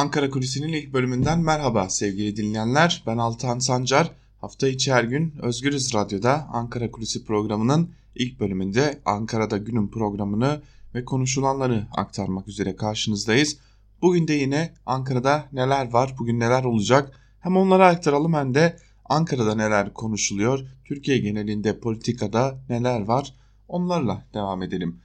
Ankara Kulisi'nin ilk bölümünden merhaba sevgili dinleyenler. Ben Altan Sancar. Hafta içi her gün Özgürüz Radyo'da Ankara Kulisi programının ilk bölümünde Ankara'da günün programını ve konuşulanları aktarmak üzere karşınızdayız. Bugün de yine Ankara'da neler var, bugün neler olacak hem onları aktaralım hem de Ankara'da neler konuşuluyor, Türkiye genelinde politikada neler var onlarla devam edelim.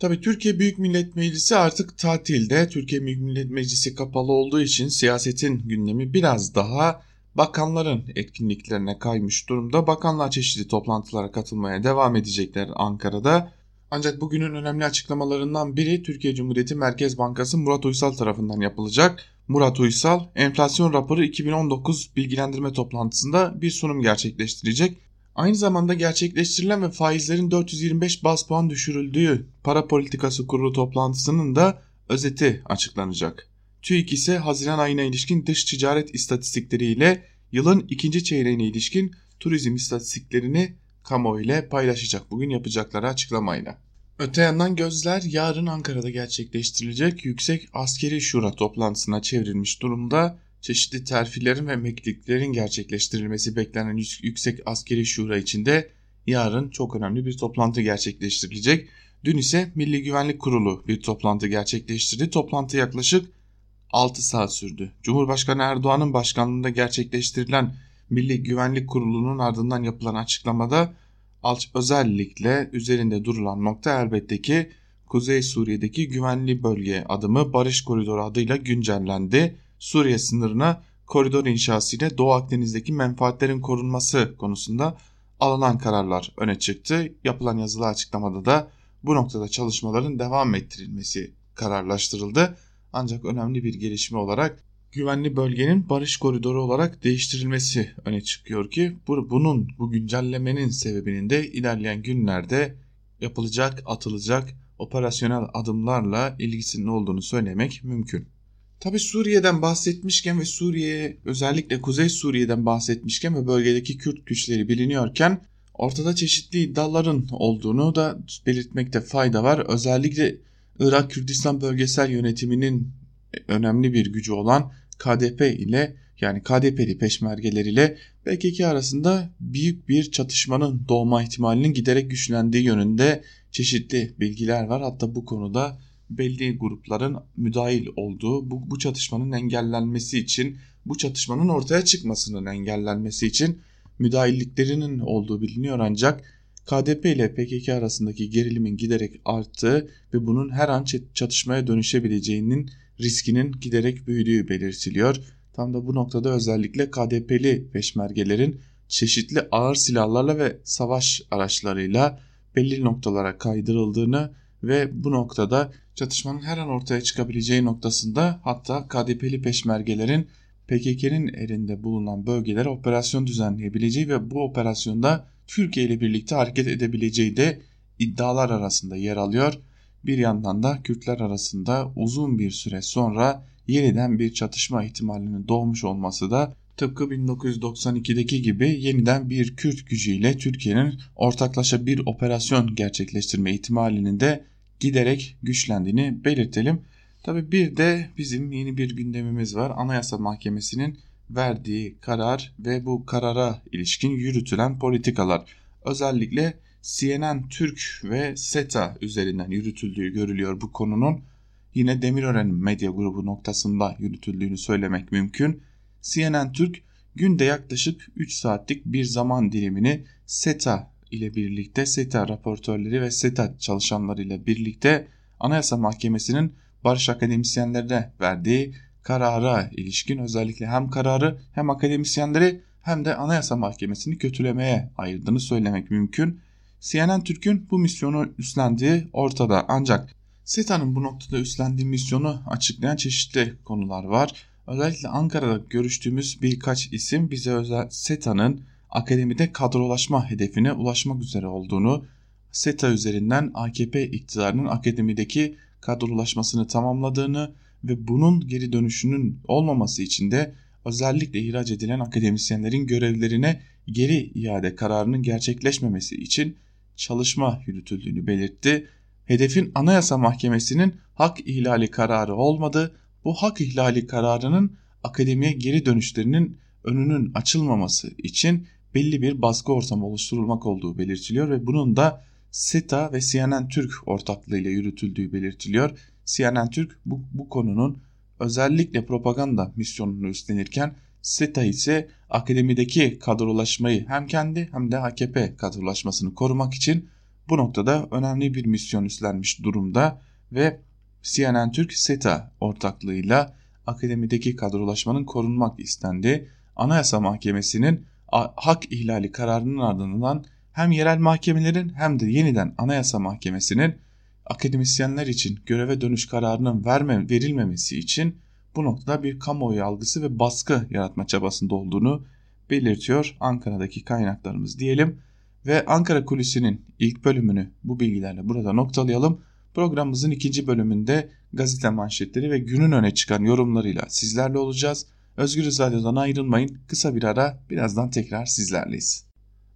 Tabi Türkiye Büyük Millet Meclisi artık tatilde. Türkiye Büyük Millet Meclisi kapalı olduğu için siyasetin gündemi biraz daha bakanların etkinliklerine kaymış durumda. Bakanlar çeşitli toplantılara katılmaya devam edecekler Ankara'da. Ancak bugünün önemli açıklamalarından biri Türkiye Cumhuriyeti Merkez Bankası Murat Uysal tarafından yapılacak. Murat Uysal enflasyon raporu 2019 bilgilendirme toplantısında bir sunum gerçekleştirecek. Aynı zamanda gerçekleştirilen ve faizlerin 425 bas puan düşürüldüğü para politikası kurulu toplantısının da özeti açıklanacak. TÜİK ise Haziran ayına ilişkin dış ticaret istatistikleriyle yılın ikinci çeyreğine ilişkin turizm istatistiklerini kamuoyu ile paylaşacak bugün yapacakları açıklamayla. Öte yandan gözler yarın Ankara'da gerçekleştirilecek Yüksek Askeri Şura toplantısına çevrilmiş durumda çeşitli terfilerin ve emekliliklerin gerçekleştirilmesi beklenen Yüksek Askeri Şura içinde yarın çok önemli bir toplantı gerçekleştirilecek. Dün ise Milli Güvenlik Kurulu bir toplantı gerçekleştirdi. Toplantı yaklaşık 6 saat sürdü. Cumhurbaşkanı Erdoğan'ın başkanlığında gerçekleştirilen Milli Güvenlik Kurulu'nun ardından yapılan açıklamada özellikle üzerinde durulan nokta elbette ki Kuzey Suriye'deki güvenli bölge adımı Barış Koridoru adıyla güncellendi. Suriye sınırına koridor inşası ile Doğu Akdeniz'deki menfaatlerin korunması konusunda alınan kararlar öne çıktı. Yapılan yazılı açıklamada da bu noktada çalışmaların devam ettirilmesi kararlaştırıldı. Ancak önemli bir gelişme olarak güvenli bölgenin barış koridoru olarak değiştirilmesi öne çıkıyor ki bunun bu güncellemenin sebebinin de ilerleyen günlerde yapılacak, atılacak operasyonel adımlarla ilgisinin olduğunu söylemek mümkün. Tabi Suriye'den bahsetmişken ve Suriye özellikle Kuzey Suriye'den bahsetmişken ve bölgedeki Kürt güçleri biliniyorken ortada çeşitli iddiaların olduğunu da belirtmekte fayda var. Özellikle Irak Kürdistan Bölgesel Yönetimi'nin önemli bir gücü olan KDP ile yani KDP'li peşmergeler ile PKK arasında büyük bir çatışmanın doğma ihtimalinin giderek güçlendiği yönünde çeşitli bilgiler var. Hatta bu konuda belli grupların müdahil olduğu bu, bu çatışmanın engellenmesi için bu çatışmanın ortaya çıkmasının engellenmesi için müdahilliklerinin olduğu biliniyor ancak KDP ile PKK arasındaki gerilimin giderek arttığı ve bunun her an çatışmaya dönüşebileceğinin riskinin giderek büyüdüğü belirtiliyor. Tam da bu noktada özellikle KDP'li peşmergelerin çeşitli ağır silahlarla ve savaş araçlarıyla belli noktalara kaydırıldığını ve bu noktada çatışmanın her an ortaya çıkabileceği noktasında hatta KDP'li peşmergelerin PKK'nın elinde bulunan bölgelere operasyon düzenleyebileceği ve bu operasyonda Türkiye ile birlikte hareket edebileceği de iddialar arasında yer alıyor. Bir yandan da Kürtler arasında uzun bir süre sonra yeniden bir çatışma ihtimalinin doğmuş olması da tıpkı 1992'deki gibi yeniden bir Kürt gücüyle Türkiye'nin ortaklaşa bir operasyon gerçekleştirme ihtimalinin de giderek güçlendiğini belirtelim. Tabi bir de bizim yeni bir gündemimiz var. Anayasa Mahkemesi'nin verdiği karar ve bu karara ilişkin yürütülen politikalar. Özellikle CNN Türk ve SETA üzerinden yürütüldüğü görülüyor bu konunun. Yine Demirören medya grubu noktasında yürütüldüğünü söylemek mümkün. CNN Türk günde yaklaşık 3 saatlik bir zaman dilimini SETA ile birlikte SETA raportörleri ve SETA çalışanları ile birlikte Anayasa Mahkemesi'nin barış akademisyenlerine verdiği karara ilişkin özellikle hem kararı hem akademisyenleri hem de Anayasa Mahkemesi'ni kötülemeye ayırdığını söylemek mümkün. CNN Türk'ün bu misyonu üstlendiği ortada ancak SETA'nın bu noktada üstlendiği misyonu açıklayan çeşitli konular var. Özellikle Ankara'da görüştüğümüz birkaç isim bize özel SETA'nın akademide kadrolaşma hedefine ulaşmak üzere olduğunu, SETA üzerinden AKP iktidarının akademideki kadrolaşmasını tamamladığını ve bunun geri dönüşünün olmaması için de özellikle ihraç edilen akademisyenlerin görevlerine geri iade kararının gerçekleşmemesi için çalışma yürütüldüğünü belirtti. Hedefin Anayasa Mahkemesi'nin hak ihlali kararı olmadı, bu hak ihlali kararının akademiye geri dönüşlerinin önünün açılmaması için belli bir baskı ortamı oluşturulmak olduğu belirtiliyor ve bunun da SETA ve CNN Türk ortaklığıyla yürütüldüğü belirtiliyor. CNN Türk bu, bu konunun özellikle propaganda misyonunu üstlenirken SETA ise akademideki kadrolaşmayı hem kendi hem de AKP kadrolaşmasını korumak için bu noktada önemli bir misyon üstlenmiş durumda ve CNN Türk SETA ortaklığıyla akademideki kadrolaşmanın korunmak istendi. Anayasa Mahkemesi'nin hak ihlali kararının ardından hem yerel mahkemelerin hem de yeniden Anayasa Mahkemesi'nin akademisyenler için göreve dönüş kararının verme, verilmemesi için bu noktada bir kamuoyu algısı ve baskı yaratma çabasında olduğunu belirtiyor Ankara'daki kaynaklarımız diyelim. Ve Ankara Kulisi'nin ilk bölümünü bu bilgilerle burada noktalayalım. Programımızın ikinci bölümünde gazete manşetleri ve günün öne çıkan yorumlarıyla sizlerle olacağız. Özgür Radyo'dan ayrılmayın. Kısa bir ara birazdan tekrar sizlerleyiz.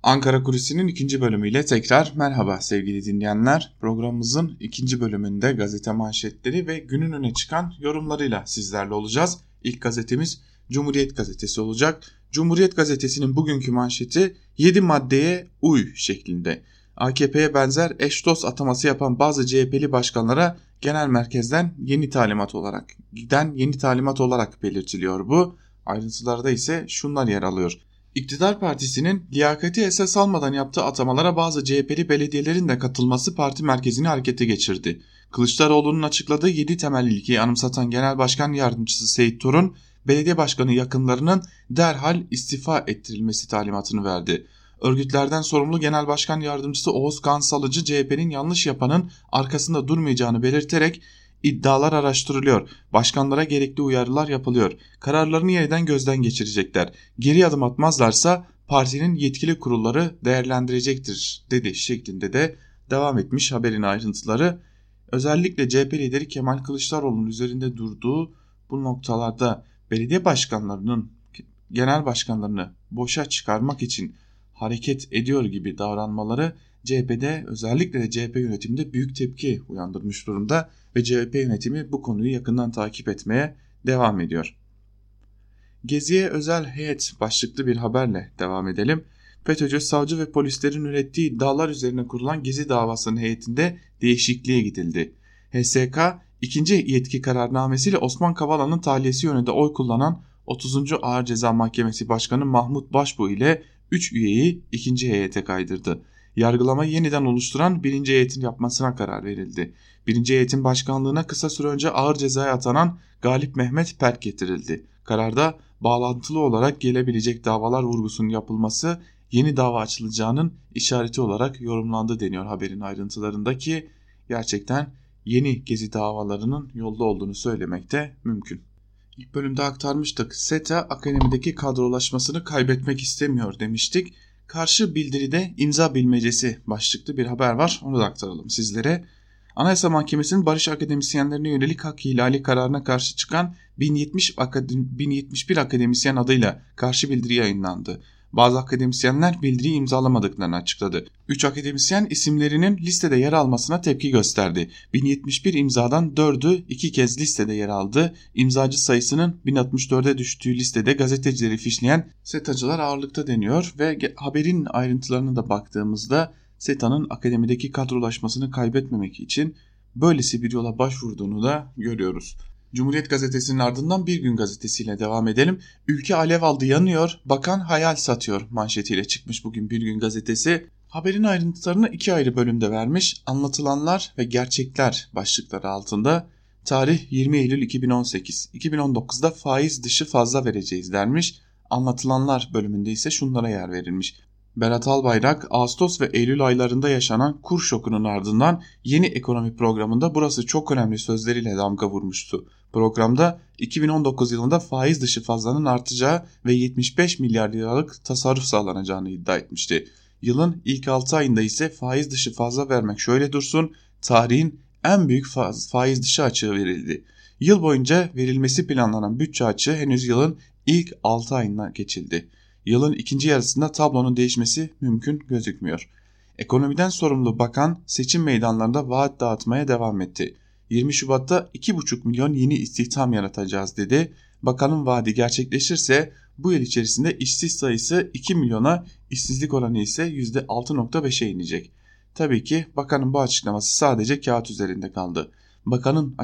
Ankara Kulisi'nin ikinci bölümüyle tekrar merhaba sevgili dinleyenler. Programımızın ikinci bölümünde gazete manşetleri ve günün öne çıkan yorumlarıyla sizlerle olacağız. İlk gazetemiz Cumhuriyet Gazetesi olacak. Cumhuriyet Gazetesi'nin bugünkü manşeti 7 maddeye uy şeklinde. AKP'ye benzer eş dost ataması yapan bazı CHP'li başkanlara genel merkezden yeni talimat olarak giden yeni talimat olarak belirtiliyor bu. Ayrıntılarda ise şunlar yer alıyor. İktidar partisinin liyakati esas almadan yaptığı atamalara bazı CHP'li belediyelerin de katılması parti merkezini harekete geçirdi. Kılıçdaroğlu'nun açıkladığı 7 temel ilkeyi anımsatan Genel Başkan Yardımcısı Seyit Torun, belediye başkanı yakınlarının derhal istifa ettirilmesi talimatını verdi. Örgütlerden sorumlu Genel Başkan Yardımcısı Oğuz Kansalıcı CHP'nin yanlış yapanın arkasında durmayacağını belirterek iddialar araştırılıyor. Başkanlara gerekli uyarılar yapılıyor. Kararlarını yeniden gözden geçirecekler. Geri adım atmazlarsa partinin yetkili kurulları değerlendirecektir dedi şeklinde de devam etmiş haberin ayrıntıları. Özellikle CHP lideri Kemal Kılıçdaroğlu'nun üzerinde durduğu bu noktalarda belediye başkanlarının genel başkanlarını boşa çıkarmak için hareket ediyor gibi davranmaları CHP'de özellikle de CHP yönetiminde büyük tepki uyandırmış durumda ve CHP yönetimi bu konuyu yakından takip etmeye devam ediyor. Geziye özel heyet başlıklı bir haberle devam edelim. FETÖ'cü savcı ve polislerin ürettiği iddialar üzerine kurulan Gezi davasının heyetinde değişikliğe gidildi. HSK ikinci yetki kararnamesiyle Osman Kavala'nın tahliyesi yönünde oy kullanan 30. Ağır Ceza Mahkemesi Başkanı Mahmut Başbuğ ile 3 üyeyi ikinci heyete kaydırdı. Yargılamayı yeniden oluşturan birinci heyetin yapmasına karar verildi. Birinci heyetin başkanlığına kısa süre önce ağır cezaya atanan Galip Mehmet Perk getirildi. Kararda bağlantılı olarak gelebilecek davalar vurgusunun yapılması yeni dava açılacağının işareti olarak yorumlandı deniyor haberin ayrıntılarındaki gerçekten yeni gezi davalarının yolda olduğunu söylemekte mümkün. İlk bölümde aktarmıştık. SETA akademideki kadrolaşmasını kaybetmek istemiyor demiştik. Karşı bildiride imza bilmecesi başlıklı bir haber var. Onu da aktaralım sizlere. Anayasa Mahkemesi'nin barış akademisyenlerine yönelik hak ihlali kararına karşı çıkan 1070 akademi, 1071 akademisyen adıyla karşı bildiri yayınlandı. Bazı akademisyenler bildiriyi imzalamadıklarını açıkladı. 3 akademisyen isimlerinin listede yer almasına tepki gösterdi. 1071 imzadan 4'ü 2 kez listede yer aldı. İmzacı sayısının 1064'e düştüğü listede gazetecileri fişleyen SETA'cılar ağırlıkta deniyor ve haberin ayrıntılarına da baktığımızda SETA'nın akademideki kadrolaşmasını kaybetmemek için böylesi bir yola başvurduğunu da görüyoruz. Cumhuriyet Gazetesi'nin ardından Bir Gün Gazetesi'yle devam edelim. Ülke alev aldı yanıyor, bakan hayal satıyor manşetiyle çıkmış bugün Bir Gün Gazetesi. Haberin ayrıntılarını iki ayrı bölümde vermiş. Anlatılanlar ve gerçekler başlıkları altında. Tarih 20 Eylül 2018. 2019'da faiz dışı fazla vereceğiz dermiş. Anlatılanlar bölümünde ise şunlara yer verilmiş. Berat Albayrak Ağustos ve Eylül aylarında yaşanan kur şokunun ardından yeni ekonomi programında burası çok önemli sözleriyle damga vurmuştu. Programda 2019 yılında faiz dışı fazlanın artacağı ve 75 milyar liralık tasarruf sağlanacağını iddia etmişti. Yılın ilk 6 ayında ise faiz dışı fazla vermek şöyle dursun, tarihin en büyük faiz dışı açığı verildi. Yıl boyunca verilmesi planlanan bütçe açığı henüz yılın ilk 6 ayına geçildi. Yılın ikinci yarısında tablonun değişmesi mümkün gözükmüyor. Ekonomiden sorumlu bakan seçim meydanlarında vaat dağıtmaya devam etti. 20 Şubat'ta 2,5 milyon yeni istihdam yaratacağız dedi. Bakanın vaadi gerçekleşirse bu yıl içerisinde işsiz sayısı 2 milyona, işsizlik oranı ise %6.5'e inecek. Tabii ki bakanın bu açıklaması sadece kağıt üzerinde kaldı. Bakanın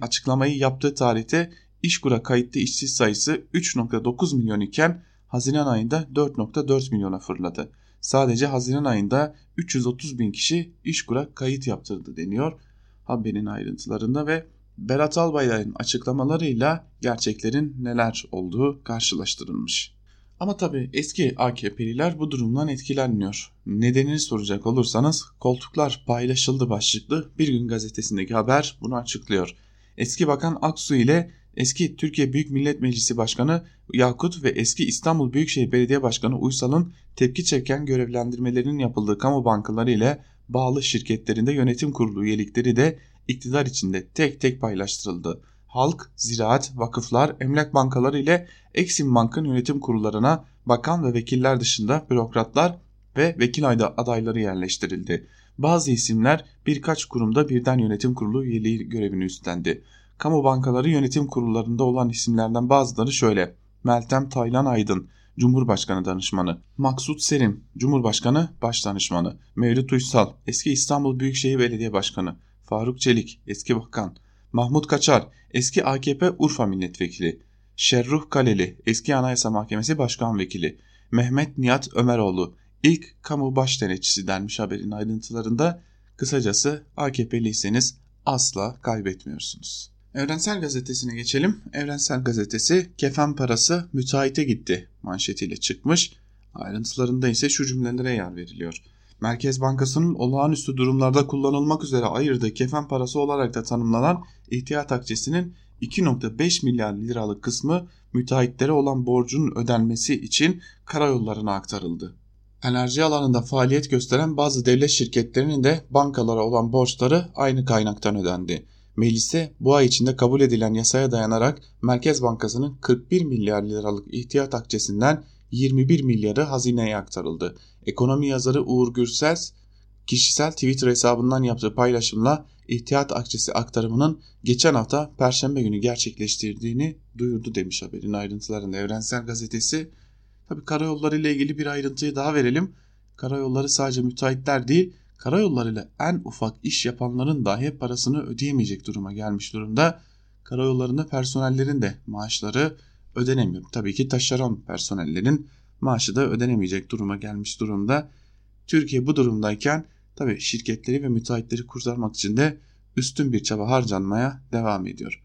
açıklamayı yaptığı tarihte İşkur'a kayıtlı işsiz sayısı 3.9 milyon iken Haziran ayında 4.4 milyona fırladı. Sadece Haziran ayında 330 bin kişi İşkur'a kayıt yaptırdı deniyor haberin ayrıntılarında ve Berat Albayrak'ın açıklamalarıyla gerçeklerin neler olduğu karşılaştırılmış. Ama tabi eski AKP'liler bu durumdan etkilenmiyor. Nedenini soracak olursanız koltuklar paylaşıldı başlıklı Bir Gün gazetesindeki haber bunu açıklıyor. Eski Bakan Aksu ile eski Türkiye Büyük Millet Meclisi Başkanı Yakut ve eski İstanbul Büyükşehir Belediye Başkanı Uysal'ın tepki çeken görevlendirmelerinin yapıldığı kamu bankaları ile bağlı şirketlerinde yönetim kurulu üyelikleri de iktidar içinde tek tek paylaştırıldı. Halk, ziraat, vakıflar, emlak bankaları ile Exim Bank'ın yönetim kurullarına bakan ve vekiller dışında bürokratlar ve vekil adayları yerleştirildi. Bazı isimler birkaç kurumda birden yönetim kurulu üyeliği görevini üstlendi. Kamu bankaları yönetim kurullarında olan isimlerden bazıları şöyle. Meltem Taylan Aydın, Cumhurbaşkanı Danışmanı, Maksut Selim, Cumhurbaşkanı Başdanışmanı, Mevlüt Uysal, eski İstanbul Büyükşehir Belediye Başkanı, Faruk Çelik, eski bakan, Mahmut Kaçar, eski AKP Urfa Milletvekili, Şerruh Kaleli, eski Anayasa Mahkemesi Başkan Vekili, Mehmet Nihat Ömeroğlu, ilk kamu baş denetçisi denmiş haberin ayrıntılarında. Kısacası AKP'liyseniz asla kaybetmiyorsunuz. Evrensel Gazetesi'ne geçelim. Evrensel Gazetesi kefen parası müteahhite gitti manşetiyle çıkmış. Ayrıntılarında ise şu cümlelere yer veriliyor. Merkez Bankası'nın olağanüstü durumlarda kullanılmak üzere ayırdığı kefen parası olarak da tanımlanan ihtiyat akçesinin 2.5 milyar liralık kısmı müteahhitlere olan borcun ödenmesi için karayollarına aktarıldı. Enerji alanında faaliyet gösteren bazı devlet şirketlerinin de bankalara olan borçları aynı kaynaktan ödendi. Meclise bu ay içinde kabul edilen yasaya dayanarak Merkez Bankası'nın 41 milyar liralık ihtiyat akçesinden 21 milyarı hazineye aktarıldı. Ekonomi yazarı Uğur Gürsel kişisel Twitter hesabından yaptığı paylaşımla ihtiyat akçesi aktarımının geçen hafta Perşembe günü gerçekleştirdiğini duyurdu demiş haberin ayrıntılarında Evrensel Gazetesi. Tabi karayolları ile ilgili bir ayrıntıyı daha verelim. Karayolları sadece müteahhitler değil karayollarıyla en ufak iş yapanların dahi parasını ödeyemeyecek duruma gelmiş durumda. Karayollarında personellerin de maaşları ödenemiyor. Tabii ki taşeron personellerin maaşı da ödenemeyecek duruma gelmiş durumda. Türkiye bu durumdayken tabii şirketleri ve müteahhitleri kurtarmak için de üstün bir çaba harcanmaya devam ediyor.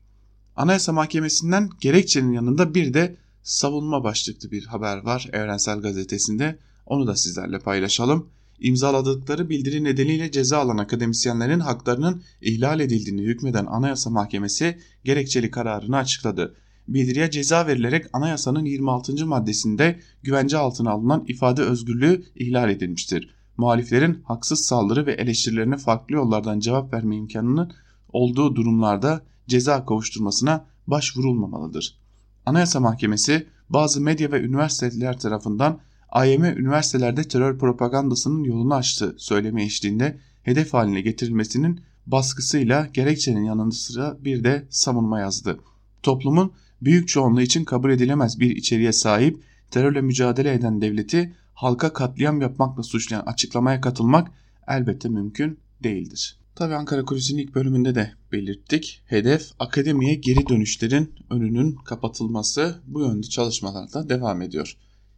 Anayasa Mahkemesi'nden gerekçenin yanında bir de savunma başlıklı bir haber var Evrensel Gazetesi'nde. Onu da sizlerle paylaşalım imzaladıkları bildiri nedeniyle ceza alan akademisyenlerin haklarının ihlal edildiğini hükmeden Anayasa Mahkemesi gerekçeli kararını açıkladı. Bildiriye ceza verilerek anayasanın 26. maddesinde güvence altına alınan ifade özgürlüğü ihlal edilmiştir. Muhaliflerin haksız saldırı ve eleştirilerine farklı yollardan cevap verme imkanının olduğu durumlarda ceza kavuşturmasına başvurulmamalıdır. Anayasa Mahkemesi bazı medya ve üniversiteler tarafından AYM üniversitelerde terör propagandasının yolunu açtı söyleme eşliğinde hedef haline getirilmesinin baskısıyla gerekçenin yanında sıra bir de savunma yazdı. Toplumun büyük çoğunluğu için kabul edilemez bir içeriğe sahip terörle mücadele eden devleti halka katliam yapmakla suçlayan açıklamaya katılmak elbette mümkün değildir. Tabi Ankara Kulisi'nin ilk bölümünde de belirttik. Hedef akademiye geri dönüşlerin önünün kapatılması bu yönde çalışmalarda devam ediyor.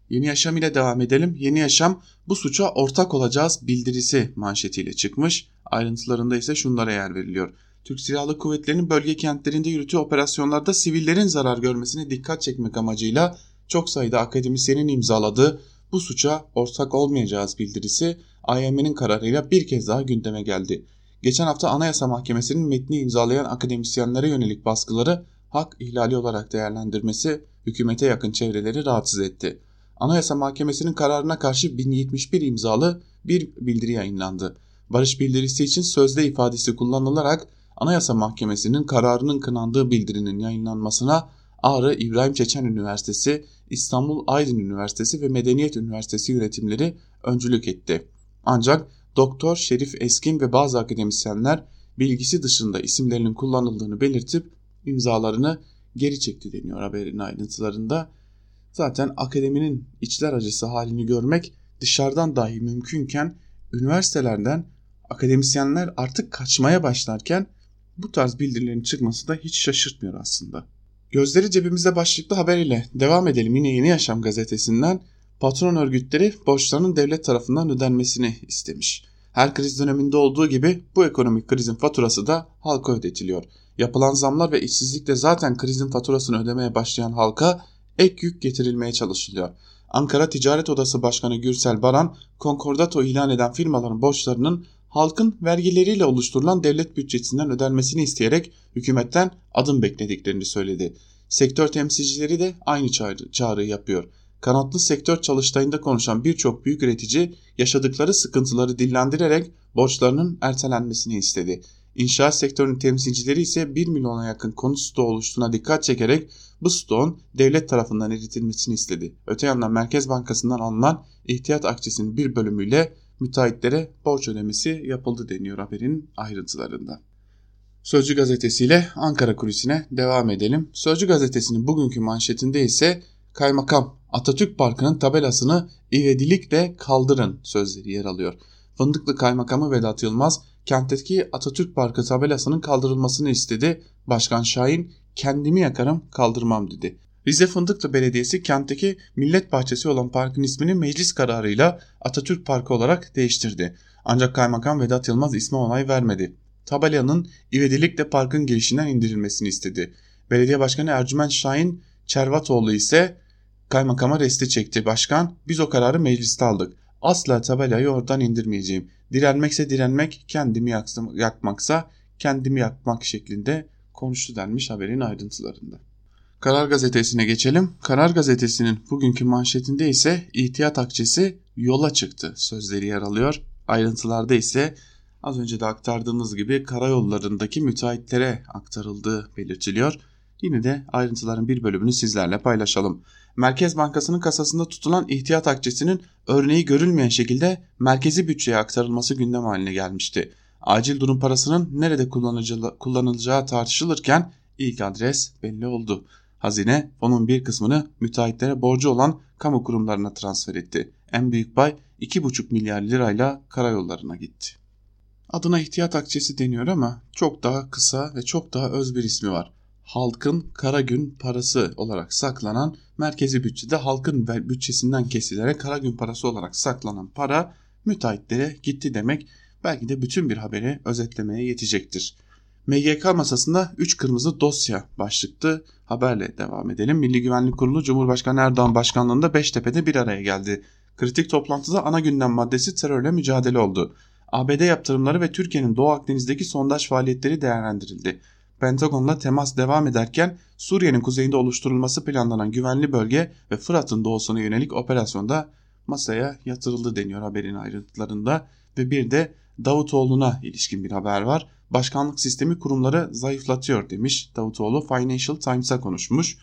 Yeni Yaşam ile devam edelim. Yeni Yaşam bu suça ortak olacağız bildirisi manşetiyle çıkmış. Ayrıntılarında ise şunlara yer veriliyor. Türk Silahlı Kuvvetleri'nin bölge kentlerinde yürütüğü operasyonlarda sivillerin zarar görmesine dikkat çekmek amacıyla çok sayıda akademisyenin imzaladığı bu suça ortak olmayacağız bildirisi AYM'nin kararıyla bir kez daha gündeme geldi. Geçen hafta Anayasa Mahkemesi'nin metni imzalayan akademisyenlere yönelik baskıları hak ihlali olarak değerlendirmesi hükümete yakın çevreleri rahatsız etti. Anayasa Mahkemesi'nin kararına karşı 1071 imzalı bir bildiri yayınlandı. Barış bildirisi için sözde ifadesi kullanılarak Anayasa Mahkemesi'nin kararının kınandığı bildirinin yayınlanmasına Ağrı İbrahim Çeçen Üniversitesi, İstanbul Aydın Üniversitesi ve Medeniyet Üniversitesi yönetimleri öncülük etti. Ancak Doktor Şerif Eskin ve bazı akademisyenler bilgisi dışında isimlerinin kullanıldığını belirtip imzalarını geri çekti deniyor haberin ayrıntılarında. Zaten akademinin içler acısı halini görmek dışarıdan dahi mümkünken üniversitelerden akademisyenler artık kaçmaya başlarken bu tarz bildirilerin çıkması da hiç şaşırtmıyor aslında. Gözleri cebimizde başlıklı haber ile devam edelim yine Yeni Yaşam gazetesinden patron örgütleri borçlarının devlet tarafından ödenmesini istemiş. Her kriz döneminde olduğu gibi bu ekonomik krizin faturası da halka ödetiliyor. Yapılan zamlar ve işsizlikle zaten krizin faturasını ödemeye başlayan halka ek yük getirilmeye çalışılıyor. Ankara Ticaret Odası Başkanı Gürsel Baran, konkordato ilan eden firmaların borçlarının halkın vergileriyle oluşturulan devlet bütçesinden ödenmesini isteyerek hükümetten adım beklediklerini söyledi. Sektör temsilcileri de aynı çağrı, çağrı yapıyor. Kanatlı sektör çalıştayında konuşan birçok büyük üretici yaşadıkları sıkıntıları dillendirerek borçlarının ertelenmesini istedi. İnşaat sektörünün temsilcileri ise 1 milyona yakın konut stoğu oluştuğuna dikkat çekerek bu stoğun devlet tarafından eritilmesini istedi. Öte yandan Merkez Bankası'ndan alınan ihtiyat akçesinin bir bölümüyle müteahhitlere borç ödemesi yapıldı deniyor haberin ayrıntılarında. Sözcü gazetesiyle Ankara kulisine devam edelim. Sözcü gazetesinin bugünkü manşetinde ise kaymakam Atatürk Parkı'nın tabelasını ivedilikle kaldırın sözleri yer alıyor. Fındıklı Kaymakamı Vedat Yılmaz kentteki Atatürk Parkı tabelasının kaldırılmasını istedi. Başkan Şahin kendimi yakarım kaldırmam dedi. Rize Fındıklı Belediyesi kentteki millet bahçesi olan parkın ismini meclis kararıyla Atatürk Parkı olarak değiştirdi. Ancak Kaymakam Vedat Yılmaz isme onay vermedi. Tabelanın ivedilikle parkın girişinden indirilmesini istedi. Belediye Başkanı Ercüment Şahin Çervatoğlu ise kaymakama resti çekti. Başkan biz o kararı mecliste aldık. Asla tabelayı oradan indirmeyeceğim. Direnmekse direnmek, kendimi yakmaksa kendimi yakmak şeklinde konuştu denmiş haberin ayrıntılarında. Karar Gazetesi'ne geçelim. Karar Gazetesi'nin bugünkü manşetinde ise ihtiyat akçesi yola çıktı sözleri yer alıyor. Ayrıntılarda ise az önce de aktardığımız gibi karayollarındaki müteahhitlere aktarıldığı belirtiliyor. Yine de ayrıntıların bir bölümünü sizlerle paylaşalım. Merkez Bankası'nın kasasında tutulan ihtiyat akçesinin örneği görülmeyen şekilde merkezi bütçeye aktarılması gündem haline gelmişti. Acil durum parasının nerede kullanılacağı tartışılırken ilk adres belli oldu. Hazine onun bir kısmını müteahhitlere borcu olan kamu kurumlarına transfer etti. En büyük pay 2,5 milyar lirayla karayollarına gitti. Adına ihtiyat akçesi deniyor ama çok daha kısa ve çok daha öz bir ismi var. Halkın kara gün parası olarak saklanan merkezi bütçede halkın bütçesinden kesilerek kara gün parası olarak saklanan para müteahhitlere gitti demek belki de bütün bir haberi özetlemeye yetecektir. MGK masasında 3 kırmızı dosya başlıklı haberle devam edelim. Milli Güvenlik Kurulu Cumhurbaşkanı Erdoğan başkanlığında Beştepe'de bir araya geldi. Kritik toplantıda ana gündem maddesi terörle mücadele oldu. ABD yaptırımları ve Türkiye'nin Doğu Akdeniz'deki sondaj faaliyetleri değerlendirildi. Pentagon'la temas devam ederken Suriye'nin kuzeyinde oluşturulması planlanan güvenli bölge ve Fırat'ın doğusuna yönelik operasyonda masaya yatırıldı deniyor haberin ayrıntılarında ve bir de Davutoğlu'na ilişkin bir haber var. Başkanlık sistemi kurumları zayıflatıyor demiş Davutoğlu Financial Times'a konuşmuş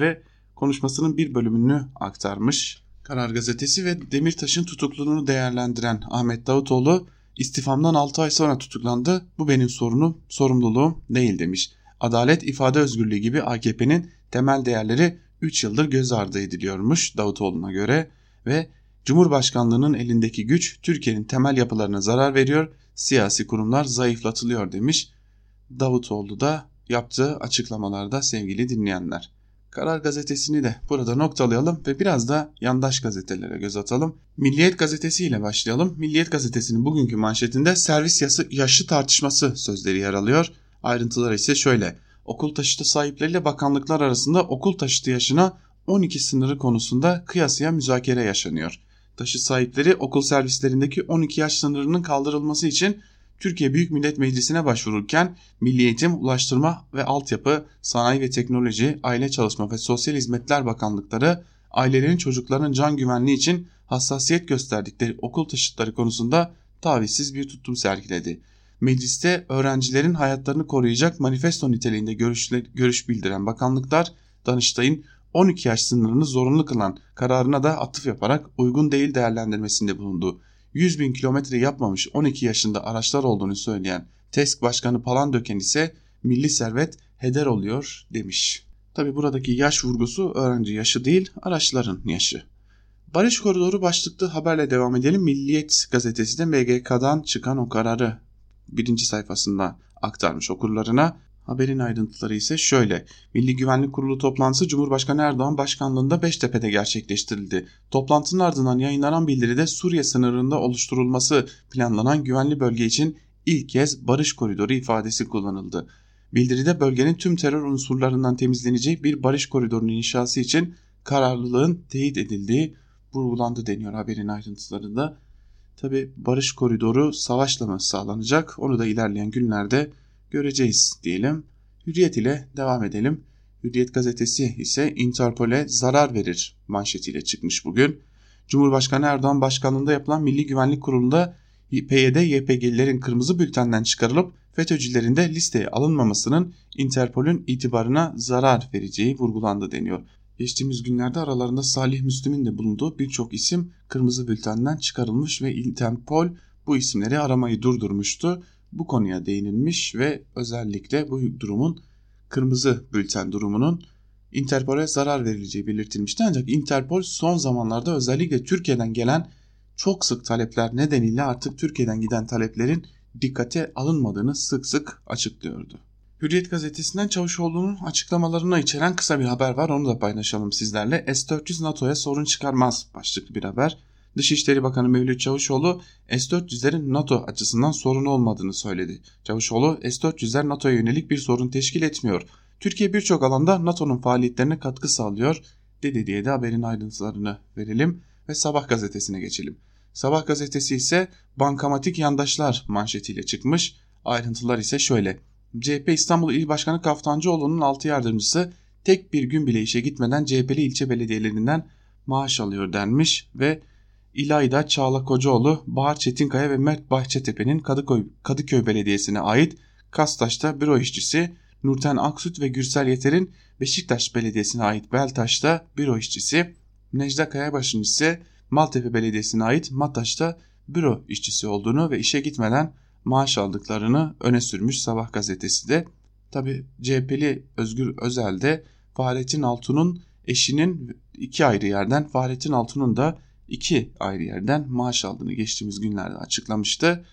ve konuşmasının bir bölümünü aktarmış. Karar Gazetesi ve Demirtaş'ın tutukluluğunu değerlendiren Ahmet Davutoğlu istifamdan 6 ay sonra tutuklandı. Bu benim sorunum, sorumluluğum değil demiş. Adalet, ifade özgürlüğü gibi AKP'nin temel değerleri 3 yıldır göz ardı ediliyormuş Davutoğlu'na göre ve Cumhurbaşkanlığının elindeki güç Türkiye'nin temel yapılarına zarar veriyor, siyasi kurumlar zayıflatılıyor demiş. Davutoğlu da yaptığı açıklamalarda sevgili dinleyenler. Karar gazetesini de burada noktalayalım ve biraz da yandaş gazetelere göz atalım. Milliyet gazetesi ile başlayalım. Milliyet gazetesinin bugünkü manşetinde servis yaşı, yaşı tartışması sözleri yer alıyor. Ayrıntılar ise şöyle. Okul taşıtı sahipleriyle bakanlıklar arasında okul taşıtı yaşına 12 sınırı konusunda kıyasıya müzakere yaşanıyor taşı sahipleri okul servislerindeki 12 yaş sınırının kaldırılması için Türkiye Büyük Millet Meclisi'ne başvururken Milli Eğitim, Ulaştırma ve Altyapı, Sanayi ve Teknoloji, Aile Çalışma ve Sosyal Hizmetler Bakanlıkları ailelerin çocuklarının can güvenliği için hassasiyet gösterdikleri okul taşıtları konusunda tavizsiz bir tutum sergiledi. Mecliste öğrencilerin hayatlarını koruyacak manifesto niteliğinde görüşle, görüş bildiren bakanlıklar Danıştay'ın 12 yaş sınırını zorunlu kılan kararına da atıf yaparak uygun değil değerlendirmesinde bulundu. 100 bin kilometre yapmamış 12 yaşında araçlar olduğunu söyleyen TESK Başkanı Palandöken ise milli servet heder oluyor demiş. Tabi buradaki yaş vurgusu öğrenci yaşı değil araçların yaşı. Barış Koridoru başlıklı haberle devam edelim. Milliyet gazetesi de MGK'dan çıkan o kararı birinci sayfasında aktarmış okurlarına. Haberin ayrıntıları ise şöyle. Milli Güvenlik Kurulu toplantısı Cumhurbaşkanı Erdoğan başkanlığında Beştepe'de gerçekleştirildi. Toplantının ardından yayınlanan bildiride Suriye sınırında oluşturulması planlanan güvenli bölge için ilk kez barış koridoru ifadesi kullanıldı. Bildiride bölgenin tüm terör unsurlarından temizleneceği bir barış koridorunun inşası için kararlılığın teyit edildiği vurgulandı deniyor haberin ayrıntılarında. Tabi barış koridoru savaşla mı sağlanacak onu da ilerleyen günlerde göreceğiz diyelim. Hürriyet ile devam edelim. Hürriyet gazetesi ise Interpol'e zarar verir manşetiyle çıkmış bugün. Cumhurbaşkanı Erdoğan başkanlığında yapılan Milli Güvenlik Kurulu'nda PYD YPG'lilerin kırmızı bültenden çıkarılıp FETÖ'cülerin de listeye alınmamasının Interpol'ün itibarına zarar vereceği vurgulandı deniyor. Geçtiğimiz günlerde aralarında Salih Müslüm'ün de bulunduğu birçok isim kırmızı bültenden çıkarılmış ve Interpol bu isimleri aramayı durdurmuştu. Bu konuya değinilmiş ve özellikle bu durumun kırmızı bülten durumunun Interpol'e zarar verileceği belirtilmişti. Ancak Interpol son zamanlarda özellikle Türkiye'den gelen çok sık talepler nedeniyle artık Türkiye'den giden taleplerin dikkate alınmadığını sık sık açıklıyordu. Hürriyet gazetesinden Çavuşoğlu'nun açıklamalarına içeren kısa bir haber var onu da paylaşalım sizlerle. S-400 NATO'ya sorun çıkarmaz başlıklı bir haber. Dışişleri Bakanı Mevlüt Çavuşoğlu S-400'lerin NATO açısından sorun olmadığını söyledi. Çavuşoğlu S-400'ler NATO'ya yönelik bir sorun teşkil etmiyor. Türkiye birçok alanda NATO'nun faaliyetlerine katkı sağlıyor dedi diye de haberin ayrıntılarını verelim ve Sabah gazetesine geçelim. Sabah gazetesi ise bankamatik yandaşlar manşetiyle çıkmış. Ayrıntılar ise şöyle. CHP İstanbul İl Başkanı Kaftancıoğlu'nun 6 yardımcısı tek bir gün bile işe gitmeden CHP'li ilçe belediyelerinden maaş alıyor denmiş ve İlayda Çağla Kocaoğlu, Bahar Çetinkaya ve Mert Bahçetepe'nin Kadıköy, Kadıköy Belediyesi'ne ait Kastaş'ta büro işçisi, Nurten Aksüt ve Gürsel Yeter'in Beşiktaş Belediyesi'ne ait Beltaş'ta büro işçisi, Necda Kayabaş'ın ise Maltepe Belediyesi'ne ait Mataş'ta büro işçisi olduğunu ve işe gitmeden maaş aldıklarını öne sürmüş Sabah gazetesi de. Tabi CHP'li Özgür Özel de Fahrettin Altun'un eşinin iki ayrı yerden Fahrettin Altun'un da iki ayrı yerden maaş aldığını geçtiğimiz günlerde açıklamıştı.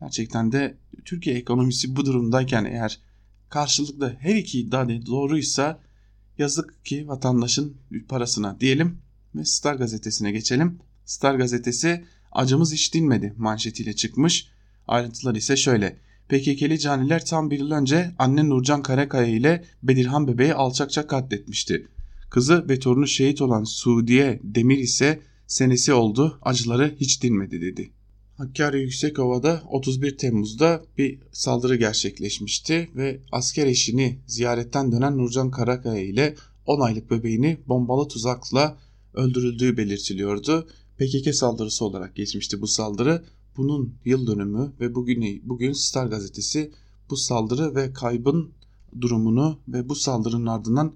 Gerçekten de Türkiye ekonomisi bu durumdayken eğer karşılıklı her iki iddia doğruysa yazık ki vatandaşın parasına diyelim ve Star gazetesine geçelim. Star gazetesi acımız hiç dinmedi manşetiyle çıkmış. Ayrıntılar ise şöyle. PKK'li caniler tam bir yıl önce anne Nurcan Karakaya ile Bedirhan bebeği alçakça katletmişti. Kızı ve torunu şehit olan Suudiye Demir ise senesi oldu acıları hiç dinmedi dedi. Hakkari Yüksekova'da 31 Temmuz'da bir saldırı gerçekleşmişti ve asker eşini ziyaretten dönen Nurcan Karakaya ile 10 aylık bebeğini bombalı tuzakla öldürüldüğü belirtiliyordu. PKK saldırısı olarak geçmişti bu saldırı. Bunun yıl dönümü ve bugün, bugün Star gazetesi bu saldırı ve kaybın durumunu ve bu saldırının ardından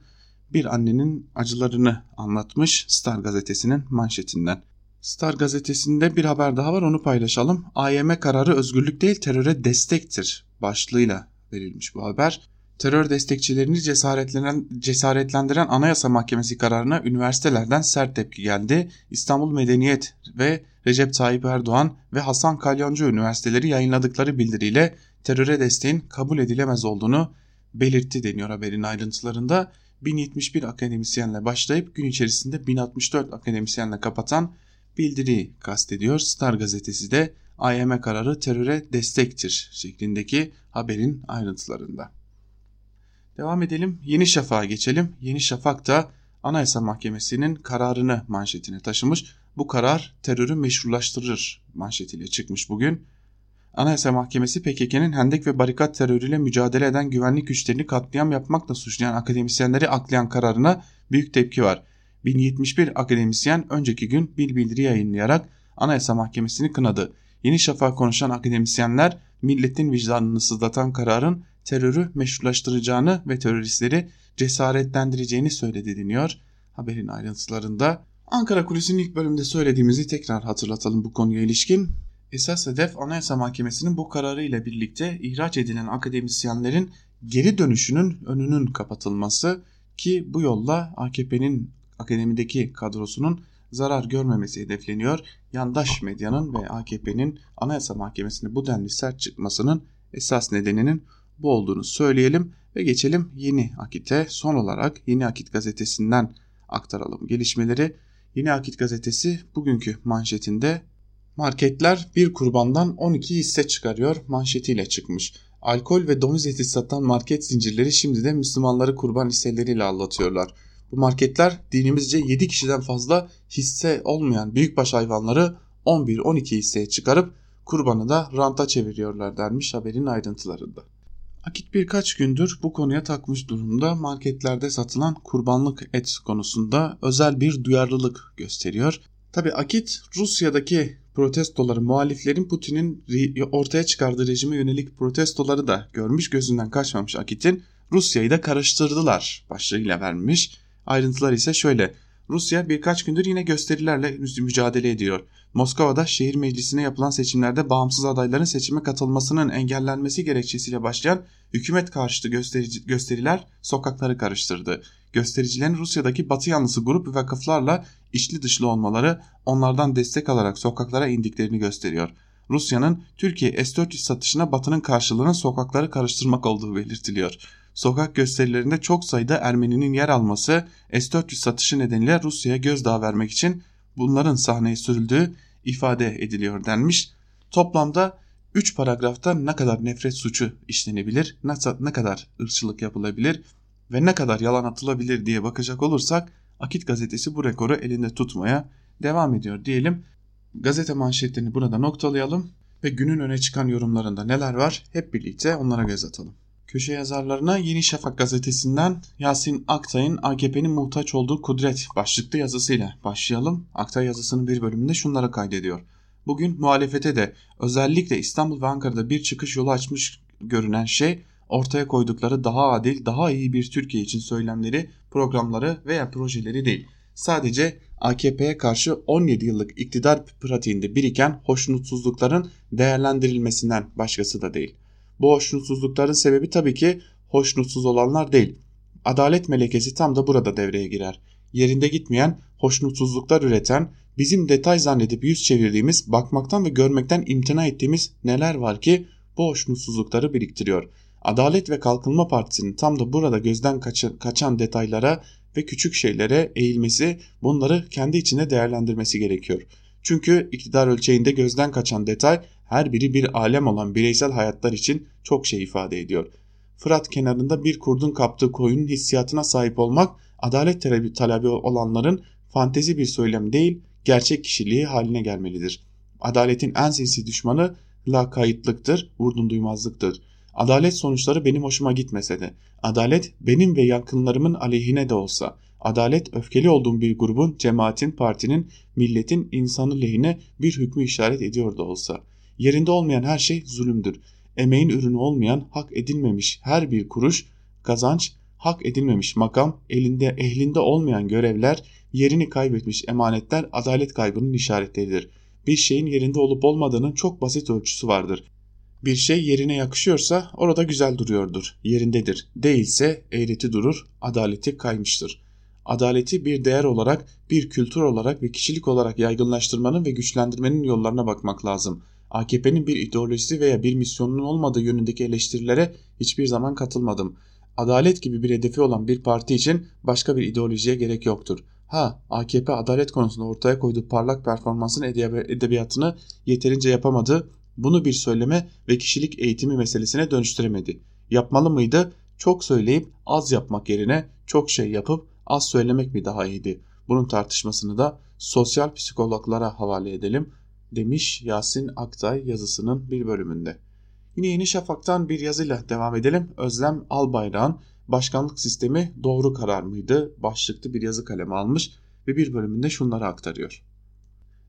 bir annenin acılarını anlatmış Star gazetesinin manşetinden. Star gazetesinde bir haber daha var onu paylaşalım. AYM kararı özgürlük değil teröre destektir başlığıyla verilmiş bu haber. Terör destekçilerini cesaretlendiren, cesaretlendiren Anayasa Mahkemesi kararına üniversitelerden sert tepki geldi. İstanbul Medeniyet ve Recep Tayyip Erdoğan ve Hasan Kalyoncu Üniversiteleri yayınladıkları bildiriyle teröre desteğin kabul edilemez olduğunu belirtti deniyor haberin ayrıntılarında. 1071 akademisyenle başlayıp gün içerisinde 1064 akademisyenle kapatan bildiriyi kastediyor. Star gazetesi de AYM kararı teröre destektir şeklindeki haberin ayrıntılarında. Devam edelim. Yeni Şafak'a geçelim. Yeni Şafak da Anayasa Mahkemesi'nin kararını manşetine taşımış. Bu karar terörü meşrulaştırır manşetiyle çıkmış bugün. Anayasa Mahkemesi PKK'nın hendek ve barikat terörüyle mücadele eden güvenlik güçlerini katliam yapmakla suçlayan akademisyenleri aklayan kararına büyük tepki var. 1071 akademisyen önceki gün bir bildiri yayınlayarak Anayasa Mahkemesi'ni kınadı. Yeni Şafak konuşan akademisyenler milletin vicdanını sızlatan kararın terörü meşrulaştıracağını ve teröristleri cesaretlendireceğini söyledi deniyor. Haberin ayrıntılarında Ankara Kulisi'nin ilk bölümde söylediğimizi tekrar hatırlatalım bu konuya ilişkin. Esas hedef Anayasa Mahkemesi'nin bu kararı ile birlikte ihraç edilen akademisyenlerin geri dönüşünün önünün kapatılması ki bu yolla AKP'nin akademideki kadrosunun zarar görmemesi hedefleniyor. Yandaş medyanın ve AKP'nin Anayasa Mahkemesi'ne bu denli sert çıkmasının esas nedeninin bu olduğunu söyleyelim ve geçelim Yeni Akit'e. Son olarak Yeni Akit gazetesinden aktaralım gelişmeleri. Yeni Akit gazetesi bugünkü manşetinde marketler bir kurbandan 12 hisse çıkarıyor manşetiyle çıkmış. Alkol ve domuz eti satan market zincirleri şimdi de Müslümanları kurban hisseleriyle aldatıyorlar. Bu marketler dinimizce 7 kişiden fazla hisse olmayan büyükbaş hayvanları 11-12 hisseye çıkarıp kurbanı da ranta çeviriyorlar denmiş haberin ayrıntılarında. Akit birkaç gündür bu konuya takmış durumda marketlerde satılan kurbanlık et konusunda özel bir duyarlılık gösteriyor. Tabi Akit Rusya'daki protestoları muhaliflerin Putin'in ortaya çıkardığı rejime yönelik protestoları da görmüş gözünden kaçmamış Akit'in Rusya'yı da karıştırdılar başlığıyla vermiş. Ayrıntılar ise şöyle Rusya birkaç gündür yine gösterilerle mücadele ediyor. Moskova'da şehir meclisine yapılan seçimlerde bağımsız adayların seçime katılmasının engellenmesi gerekçesiyle başlayan hükümet karşıtı gösterici, gösteriler sokakları karıştırdı. Göstericilerin Rusya'daki batı yanlısı grup vakıflarla içli dışlı olmaları onlardan destek alarak sokaklara indiklerini gösteriyor. Rusya'nın Türkiye S-400 satışına batının karşılığının sokakları karıştırmak olduğu belirtiliyor. Sokak gösterilerinde çok sayıda Ermeninin yer alması S-400 satışı nedeniyle Rusya'ya gözdağı vermek için bunların sahneye sürüldüğü ifade ediliyor denmiş. Toplamda 3 paragrafta ne kadar nefret suçu işlenebilir, ne kadar ırkçılık yapılabilir ve ne kadar yalan atılabilir diye bakacak olursak Akit gazetesi bu rekoru elinde tutmaya devam ediyor diyelim. Gazete manşetlerini burada noktalayalım ve günün öne çıkan yorumlarında neler var hep birlikte onlara göz atalım. Köşe yazarlarına Yeni Şafak gazetesinden Yasin Aktay'ın AKP'nin muhtaç olduğu kudret başlıklı yazısıyla başlayalım. Aktay yazısının bir bölümünde şunları kaydediyor. Bugün muhalefete de özellikle İstanbul ve Ankara'da bir çıkış yolu açmış görünen şey ortaya koydukları daha adil, daha iyi bir Türkiye için söylemleri, programları veya projeleri değil. Sadece AKP'ye karşı 17 yıllık iktidar pratiğinde biriken hoşnutsuzlukların değerlendirilmesinden başkası da değil.'' Bu hoşnutsuzlukların sebebi tabii ki hoşnutsuz olanlar değil. Adalet melekesi tam da burada devreye girer. Yerinde gitmeyen, hoşnutsuzluklar üreten, bizim detay zannedip yüz çevirdiğimiz, bakmaktan ve görmekten imtina ettiğimiz neler var ki bu hoşnutsuzlukları biriktiriyor. Adalet ve Kalkınma Partisi'nin tam da burada gözden kaçan detaylara ve küçük şeylere eğilmesi, bunları kendi içinde değerlendirmesi gerekiyor. Çünkü iktidar ölçeğinde gözden kaçan detay her biri bir alem olan bireysel hayatlar için çok şey ifade ediyor. Fırat kenarında bir kurdun kaptığı koyunun hissiyatına sahip olmak adalet talebi olanların fantezi bir söylem değil gerçek kişiliği haline gelmelidir. Adaletin en sinsi düşmanı lakaytlıktır, vurdum duymazlıktır. Adalet sonuçları benim hoşuma gitmese de, adalet benim ve yakınlarımın aleyhine de olsa, adalet öfkeli olduğum bir grubun, cemaatin, partinin, milletin insanı lehine bir hükmü işaret ediyor da olsa.'' Yerinde olmayan her şey zulümdür. Emeğin ürünü olmayan, hak edilmemiş her bir kuruş, kazanç, hak edilmemiş makam, elinde ehlinde olmayan görevler, yerini kaybetmiş emanetler adalet kaybının işaretleridir. Bir şeyin yerinde olup olmadığının çok basit ölçüsü vardır. Bir şey yerine yakışıyorsa orada güzel duruyordur, yerindedir. Değilse eğreti durur, adaleti kaymıştır. Adaleti bir değer olarak, bir kültür olarak ve kişilik olarak yaygınlaştırmanın ve güçlendirmenin yollarına bakmak lazım.'' AKP'nin bir ideolojisi veya bir misyonunun olmadığı yönündeki eleştirilere hiçbir zaman katılmadım. Adalet gibi bir hedefi olan bir parti için başka bir ideolojiye gerek yoktur. Ha AKP adalet konusunda ortaya koyduğu parlak performansın edebiyatını yeterince yapamadı. Bunu bir söyleme ve kişilik eğitimi meselesine dönüştüremedi. Yapmalı mıydı? Çok söyleyip az yapmak yerine çok şey yapıp az söylemek mi daha iyiydi? Bunun tartışmasını da sosyal psikologlara havale edelim demiş Yasin Aktay yazısının bir bölümünde. Yine Yeni Şafak'tan bir yazıyla devam edelim. Özlem Albayrak'ın başkanlık sistemi doğru karar mıydı? Başlıklı bir yazı kalemi almış ve bir bölümünde şunları aktarıyor.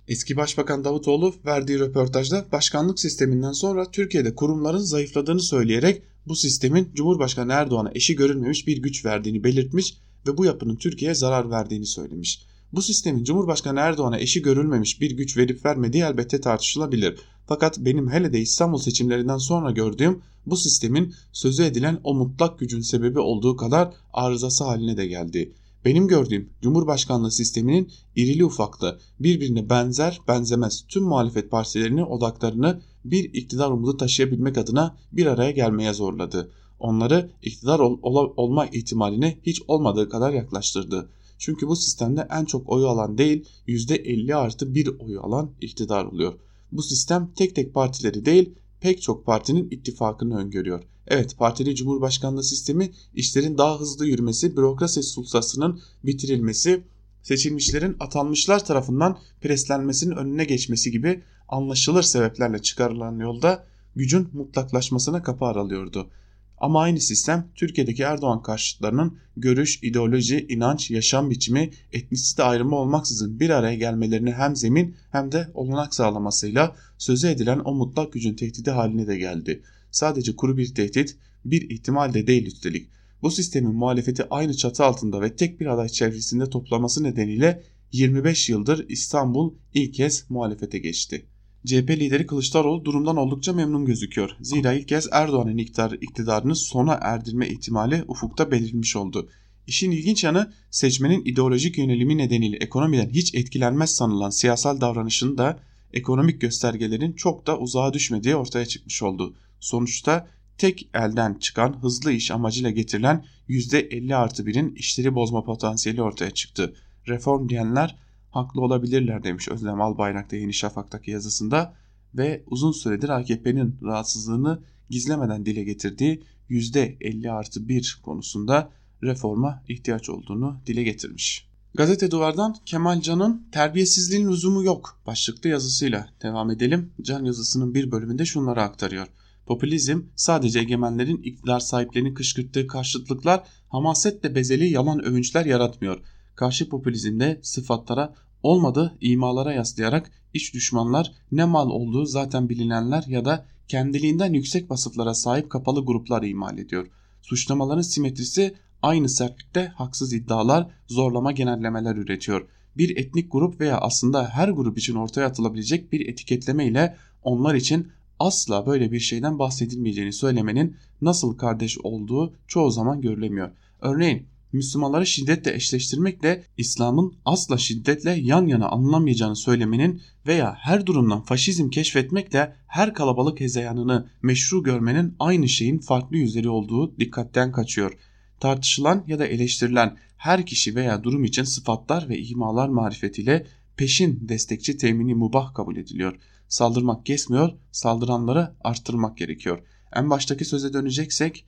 Eski Başbakan Davutoğlu verdiği röportajda başkanlık sisteminden sonra Türkiye'de kurumların zayıfladığını söyleyerek bu sistemin Cumhurbaşkanı Erdoğan'a eşi görülmemiş bir güç verdiğini belirtmiş ve bu yapının Türkiye'ye zarar verdiğini söylemiş. Bu sistemin Cumhurbaşkanı Erdoğan'a eşi görülmemiş bir güç verip vermediği elbette tartışılabilir. Fakat benim hele de İstanbul seçimlerinden sonra gördüğüm bu sistemin sözü edilen o mutlak gücün sebebi olduğu kadar arızası haline de geldi. Benim gördüğüm Cumhurbaşkanlığı sisteminin irili ufaklı, birbirine benzer benzemez tüm muhalefet partilerinin odaklarını bir iktidar umudu taşıyabilmek adına bir araya gelmeye zorladı. Onları iktidar ol, ol, olma ihtimaline hiç olmadığı kadar yaklaştırdı. Çünkü bu sistemde en çok oyu alan değil %50 artı bir oyu alan iktidar oluyor. Bu sistem tek tek partileri değil pek çok partinin ittifakını öngörüyor. Evet partili cumhurbaşkanlığı sistemi işlerin daha hızlı yürümesi, bürokrasi sulsasının bitirilmesi, seçilmişlerin atanmışlar tarafından preslenmesinin önüne geçmesi gibi anlaşılır sebeplerle çıkarılan yolda gücün mutlaklaşmasına kapı aralıyordu. Ama aynı sistem Türkiye'deki Erdoğan karşıtlarının görüş, ideoloji, inanç, yaşam biçimi, etnisite ayrımı olmaksızın bir araya gelmelerine hem zemin hem de olanak sağlamasıyla sözü edilen o mutlak gücün tehdidi haline de geldi. Sadece kuru bir tehdit, bir ihtimal de değil üstelik. Bu sistemin muhalefeti aynı çatı altında ve tek bir aday çevresinde toplaması nedeniyle 25 yıldır İstanbul ilk kez muhalefete geçti. CHP lideri Kılıçdaroğlu durumdan oldukça memnun gözüküyor. Zira ilk kez Erdoğan'ın iktidar, iktidarını sona erdirme ihtimali ufukta belirmiş oldu. İşin ilginç yanı seçmenin ideolojik yönelimi nedeniyle ekonomiden hiç etkilenmez sanılan siyasal davranışın da ekonomik göstergelerin çok da uzağa düşmediği ortaya çıkmış oldu. Sonuçta tek elden çıkan hızlı iş amacıyla getirilen %50 artı 1'in işleri bozma potansiyeli ortaya çıktı. Reform diyenler haklı olabilirler demiş Özlem Albayrak da Yeni Şafak'taki yazısında ve uzun süredir AKP'nin rahatsızlığını gizlemeden dile getirdiği %50 artı 1 konusunda reforma ihtiyaç olduğunu dile getirmiş. Gazete Duvar'dan Kemal Can'ın terbiyesizliğin lüzumu yok başlıklı yazısıyla devam edelim. Can yazısının bir bölümünde şunları aktarıyor. Popülizm sadece egemenlerin iktidar sahiplerinin kışkırttığı karşıtlıklar hamasetle bezeli yalan övünçler yaratmıyor karşı popülizmde sıfatlara olmadı imalara yaslayarak iç düşmanlar ne mal olduğu zaten bilinenler ya da kendiliğinden yüksek vasıflara sahip kapalı gruplar imal ediyor. Suçlamaların simetrisi aynı sertlikte haksız iddialar, zorlama genellemeler üretiyor. Bir etnik grup veya aslında her grup için ortaya atılabilecek bir etiketleme ile onlar için asla böyle bir şeyden bahsedilmeyeceğini söylemenin nasıl kardeş olduğu çoğu zaman görülemiyor. Örneğin Müslümanları şiddetle eşleştirmekle İslam'ın asla şiddetle yan yana anlamayacağını söylemenin veya her durumdan faşizm keşfetmekle her kalabalık hezeyanını meşru görmenin aynı şeyin farklı yüzleri olduğu dikkatten kaçıyor. Tartışılan ya da eleştirilen her kişi veya durum için sıfatlar ve imalar marifetiyle peşin destekçi temini mubah kabul ediliyor. Saldırmak kesmiyor, saldıranları arttırmak gerekiyor. En baştaki söze döneceksek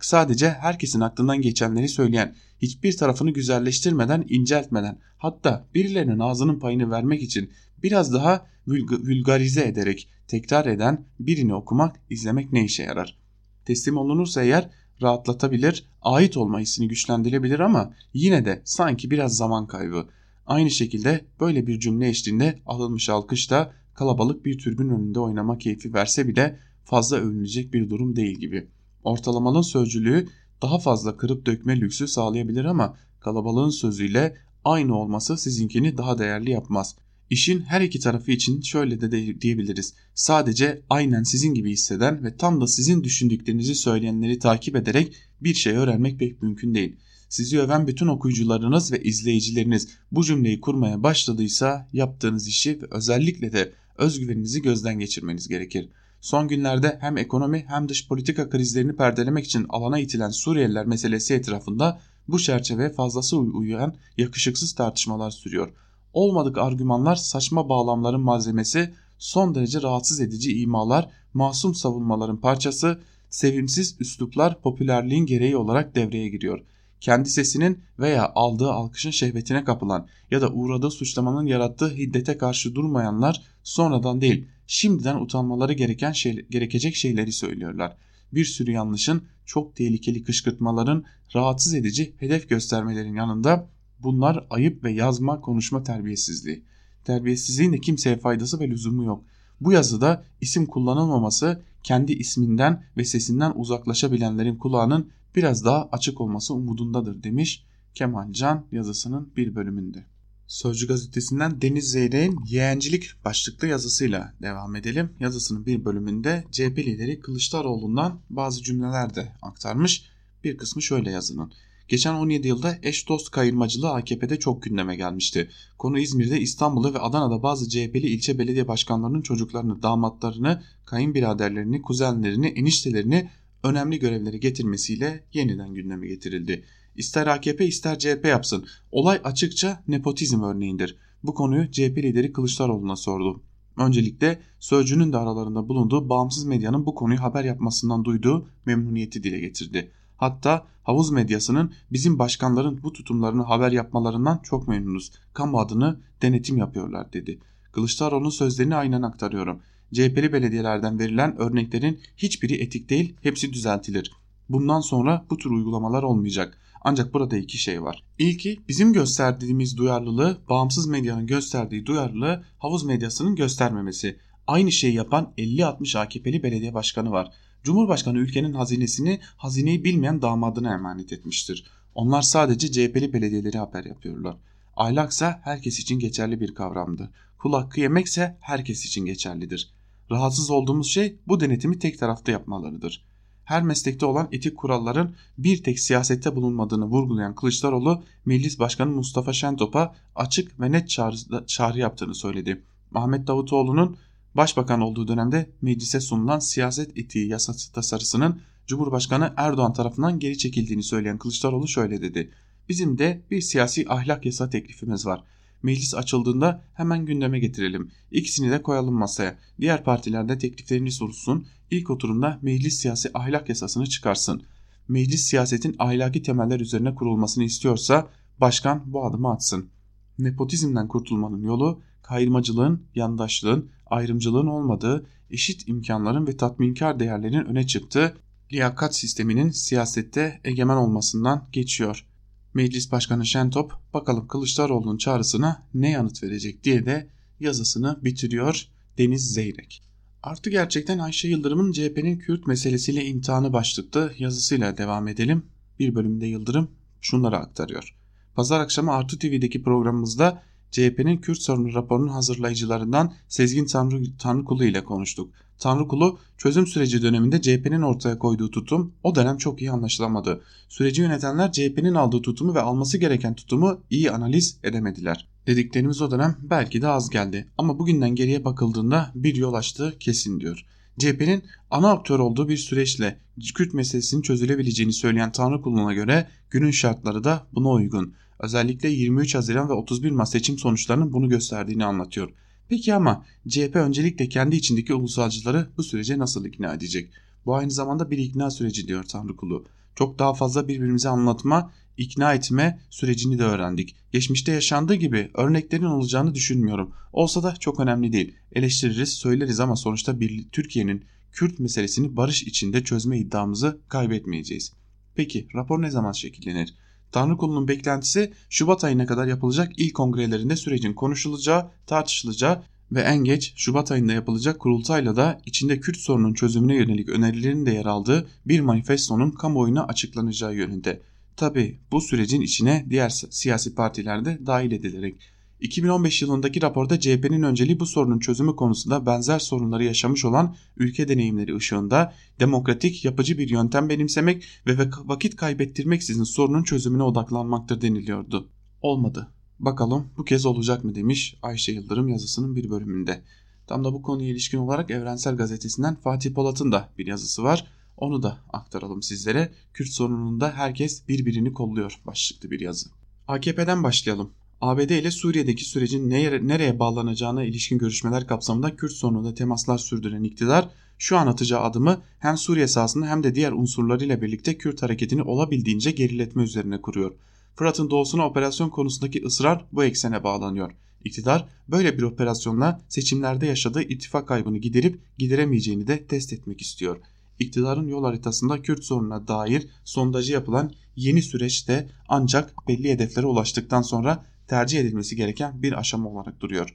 sadece herkesin aklından geçenleri söyleyen, hiçbir tarafını güzelleştirmeden, inceltmeden, hatta birilerinin ağzının payını vermek için biraz daha vulgarize ederek tekrar eden birini okumak, izlemek ne işe yarar? Teslim olunursa eğer rahatlatabilir, ait olma hissini güçlendirebilir ama yine de sanki biraz zaman kaybı. Aynı şekilde böyle bir cümle eşliğinde alınmış alkış da kalabalık bir türbün önünde oynama keyfi verse bile fazla övünülecek bir durum değil gibi.'' Ortalamanın sözcülüğü daha fazla kırıp dökme lüksü sağlayabilir ama kalabalığın sözüyle aynı olması sizinkini daha değerli yapmaz. İşin her iki tarafı için şöyle de diyebiliriz. Sadece aynen sizin gibi hisseden ve tam da sizin düşündüklerinizi söyleyenleri takip ederek bir şey öğrenmek pek mümkün değil. Sizi öven bütün okuyucularınız ve izleyicileriniz bu cümleyi kurmaya başladıysa yaptığınız işi ve özellikle de özgüveninizi gözden geçirmeniz gerekir. Son günlerde hem ekonomi hem dış politika krizlerini perdelemek için alana itilen Suriyeliler meselesi etrafında bu çerçeve fazlası uyan yakışıksız tartışmalar sürüyor. Olmadık argümanlar saçma bağlamların malzemesi, son derece rahatsız edici imalar, masum savunmaların parçası, sevimsiz üsluplar popülerliğin gereği olarak devreye giriyor. Kendi sesinin veya aldığı alkışın şehvetine kapılan ya da uğradığı suçlamanın yarattığı hiddete karşı durmayanlar sonradan değil şimdiden utanmaları gereken şey, gerekecek şeyleri söylüyorlar. Bir sürü yanlışın, çok tehlikeli kışkırtmaların, rahatsız edici hedef göstermelerin yanında bunlar ayıp ve yazma konuşma terbiyesizliği. Terbiyesizliğin de kimseye faydası ve lüzumu yok. Bu yazıda isim kullanılmaması kendi isminden ve sesinden uzaklaşabilenlerin kulağının biraz daha açık olması umudundadır demiş Kemal Can yazısının bir bölümünde. Sözcü gazetesinden Deniz Zeyrek'in yeğencilik başlıklı yazısıyla devam edelim. Yazısının bir bölümünde CHP lideri Kılıçdaroğlu'ndan bazı cümleler de aktarmış. Bir kısmı şöyle yazının. Geçen 17 yılda eş dost kayırmacılığı AKP'de çok gündeme gelmişti. Konu İzmir'de, İstanbul'da ve Adana'da bazı CHP'li ilçe belediye başkanlarının çocuklarını, damatlarını, kayınbiraderlerini, kuzenlerini, eniştelerini önemli görevleri getirmesiyle yeniden gündeme getirildi. İster AKP ister CHP yapsın. Olay açıkça nepotizm örneğindir. Bu konuyu CHP lideri Kılıçdaroğlu'na sordu. Öncelikle Sözcü'nün de aralarında bulunduğu bağımsız medyanın bu konuyu haber yapmasından duyduğu memnuniyeti dile getirdi. Hatta havuz medyasının bizim başkanların bu tutumlarını haber yapmalarından çok memnunuz. Kamu adını denetim yapıyorlar dedi. Kılıçdaroğlu'nun sözlerini aynen aktarıyorum. CHP'li belediyelerden verilen örneklerin hiçbiri etik değil, hepsi düzeltilir. Bundan sonra bu tür uygulamalar olmayacak. Ancak burada iki şey var. İlki bizim gösterdiğimiz duyarlılığı bağımsız medyanın gösterdiği duyarlılığı havuz medyasının göstermemesi. Aynı şeyi yapan 50-60 AKP'li belediye başkanı var. Cumhurbaşkanı ülkenin hazinesini hazineyi bilmeyen damadına emanet etmiştir. Onlar sadece CHP'li belediyeleri haber yapıyorlar. Ahlaksa herkes için geçerli bir kavramdı. Kul hakkı yemekse herkes için geçerlidir. Rahatsız olduğumuz şey bu denetimi tek tarafta yapmalarıdır her meslekte olan etik kuralların bir tek siyasette bulunmadığını vurgulayan Kılıçdaroğlu, Meclis Başkanı Mustafa Şentop'a açık ve net çağrı, çağrı yaptığını söyledi. Ahmet Davutoğlu'nun başbakan olduğu dönemde meclise sunulan siyaset etiği yasası tasarısının Cumhurbaşkanı Erdoğan tarafından geri çekildiğini söyleyen Kılıçdaroğlu şöyle dedi. Bizim de bir siyasi ahlak yasa teklifimiz var. Meclis açıldığında hemen gündeme getirelim. İkisini de koyalım masaya. Diğer partiler de tekliflerini sorulsun. İlk oturumda meclis siyasi ahlak yasasını çıkarsın. Meclis siyasetin ahlaki temeller üzerine kurulmasını istiyorsa başkan bu adımı atsın. Nepotizmden kurtulmanın yolu kayırmacılığın, yandaşlığın, ayrımcılığın olmadığı, eşit imkanların ve tatminkar değerlerin öne çıktığı liyakat sisteminin siyasette egemen olmasından geçiyor. Meclis Başkanı Şentop bakalım Kılıçdaroğlu'nun çağrısına ne yanıt verecek diye de yazısını bitiriyor Deniz Zeyrek. Artı gerçekten Ayşe Yıldırım'ın CHP'nin Kürt meselesiyle imtihanı başlıklı yazısıyla devam edelim. Bir bölümde Yıldırım şunları aktarıyor. Pazar akşamı Artı TV'deki programımızda CHP'nin Kürt sorunu raporunun hazırlayıcılarından Sezgin Tanrı, Tanrıkulu ile konuştuk. Tanrıkulu çözüm süreci döneminde CHP'nin ortaya koyduğu tutum o dönem çok iyi anlaşılamadı. Süreci yönetenler CHP'nin aldığı tutumu ve alması gereken tutumu iyi analiz edemediler. Dediklerimiz o dönem belki de az geldi ama bugünden geriye bakıldığında bir yol açtığı kesin diyor. CHP'nin ana aktör olduğu bir süreçle Kürt meselesinin çözülebileceğini söyleyen Tanrıkulu'na göre günün şartları da buna uygun. Özellikle 23 Haziran ve 31 Mart seçim sonuçlarının bunu gösterdiğini anlatıyor. Peki ama CHP öncelikle kendi içindeki ulusalcıları bu sürece nasıl ikna edecek? Bu aynı zamanda bir ikna süreci diyor Tanrıkulu. Çok daha fazla birbirimize anlatma, ikna etme sürecini de öğrendik. Geçmişte yaşandığı gibi örneklerin olacağını düşünmüyorum. Olsa da çok önemli değil. Eleştiririz, söyleriz ama sonuçta bir Türkiye'nin Kürt meselesini barış içinde çözme iddiamızı kaybetmeyeceğiz. Peki rapor ne zaman şekillenir? Tanrıkulu'nun beklentisi Şubat ayına kadar yapılacak ilk kongrelerinde sürecin konuşulacağı, tartışılacağı ve en geç Şubat ayında yapılacak kurultayla da içinde Kürt sorunun çözümüne yönelik önerilerin de yer aldığı bir manifestonun kamuoyuna açıklanacağı yönünde. Tabi bu sürecin içine diğer siyasi partiler de dahil edilerek 2015 yılındaki raporda CHP'nin önceliği bu sorunun çözümü konusunda benzer sorunları yaşamış olan ülke deneyimleri ışığında demokratik yapıcı bir yöntem benimsemek ve vakit kaybettirmeksizin sorunun çözümüne odaklanmaktır deniliyordu. Olmadı. Bakalım bu kez olacak mı demiş Ayşe Yıldırım yazısının bir bölümünde. Tam da bu konuya ilişkin olarak Evrensel Gazetesi'nden Fatih Polat'ın da bir yazısı var. Onu da aktaralım sizlere. Kürt sorununda herkes birbirini kolluyor başlıklı bir yazı. AKP'den başlayalım. ABD ile Suriye'deki sürecin nereye, bağlanacağına ilişkin görüşmeler kapsamında Kürt sorununda temaslar sürdüren iktidar şu an atacağı adımı hem Suriye sahasında hem de diğer unsurlarıyla birlikte Kürt hareketini olabildiğince geriletme üzerine kuruyor. Fırat'ın doğusuna operasyon konusundaki ısrar bu eksene bağlanıyor. İktidar böyle bir operasyonla seçimlerde yaşadığı ittifak kaybını giderip gideremeyeceğini de test etmek istiyor. İktidarın yol haritasında Kürt sorununa dair sondajı yapılan yeni süreçte ancak belli hedeflere ulaştıktan sonra tercih edilmesi gereken bir aşama olarak duruyor.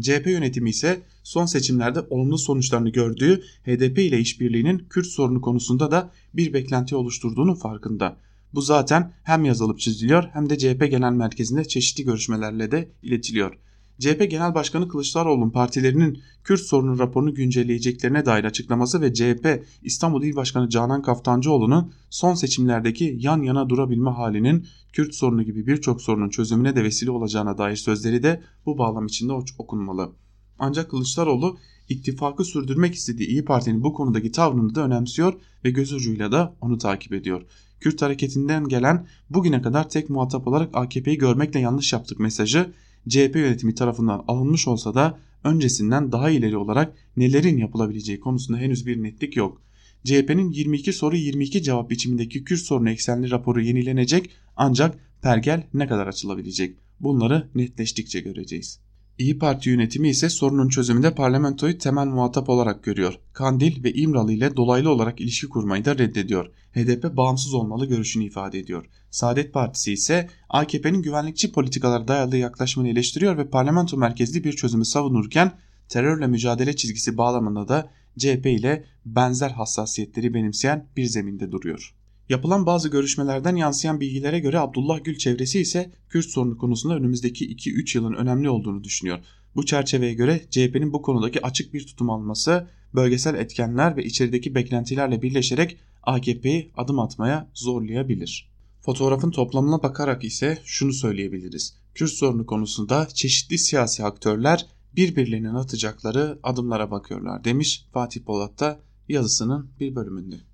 CHP yönetimi ise son seçimlerde olumlu sonuçlarını gördüğü HDP ile işbirliğinin Kürt sorunu konusunda da bir beklenti oluşturduğunu farkında. Bu zaten hem yazılıp çiziliyor hem de CHP Genel Merkezi'nde çeşitli görüşmelerle de iletiliyor. CHP Genel Başkanı Kılıçdaroğlu'nun partilerinin Kürt sorunu raporunu güncelleyeceklerine dair açıklaması ve CHP İstanbul İl Başkanı Canan Kaftancıoğlu'nun son seçimlerdeki yan yana durabilme halinin Kürt sorunu gibi birçok sorunun çözümüne de vesile olacağına dair sözleri de bu bağlam içinde okunmalı. Ancak Kılıçdaroğlu ittifakı sürdürmek istediği İyi Parti'nin bu konudaki tavrını da önemsiyor ve göz ucuyla da onu takip ediyor. Kürt hareketinden gelen bugüne kadar tek muhatap olarak AKP'yi görmekle yanlış yaptık mesajı CHP yönetimi tarafından alınmış olsa da öncesinden daha ileri olarak nelerin yapılabileceği konusunda henüz bir netlik yok. CHP'nin 22 soru 22 cevap biçimindeki Kürt sorunu eksenli raporu yenilenecek ancak pergel ne kadar açılabilecek? Bunları netleştikçe göreceğiz. İyi Parti yönetimi ise sorunun çözümünde parlamentoyu temel muhatap olarak görüyor. Kandil ve İmralı ile dolaylı olarak ilişki kurmayı da reddediyor. HDP bağımsız olmalı görüşünü ifade ediyor. Saadet Partisi ise AKP'nin güvenlikçi politikalara dayalı yaklaşımını eleştiriyor ve parlamento merkezli bir çözümü savunurken terörle mücadele çizgisi bağlamında da CHP ile benzer hassasiyetleri benimseyen bir zeminde duruyor. Yapılan bazı görüşmelerden yansıyan bilgilere göre Abdullah Gül çevresi ise Kürt sorunu konusunda önümüzdeki 2-3 yılın önemli olduğunu düşünüyor. Bu çerçeveye göre CHP'nin bu konudaki açık bir tutum alması bölgesel etkenler ve içerideki beklentilerle birleşerek AKP'yi adım atmaya zorlayabilir. Fotoğrafın toplamına bakarak ise şunu söyleyebiliriz. Kürt sorunu konusunda çeşitli siyasi aktörler birbirlerinin atacakları adımlara bakıyorlar demiş Fatih Polat da yazısının bir bölümünde.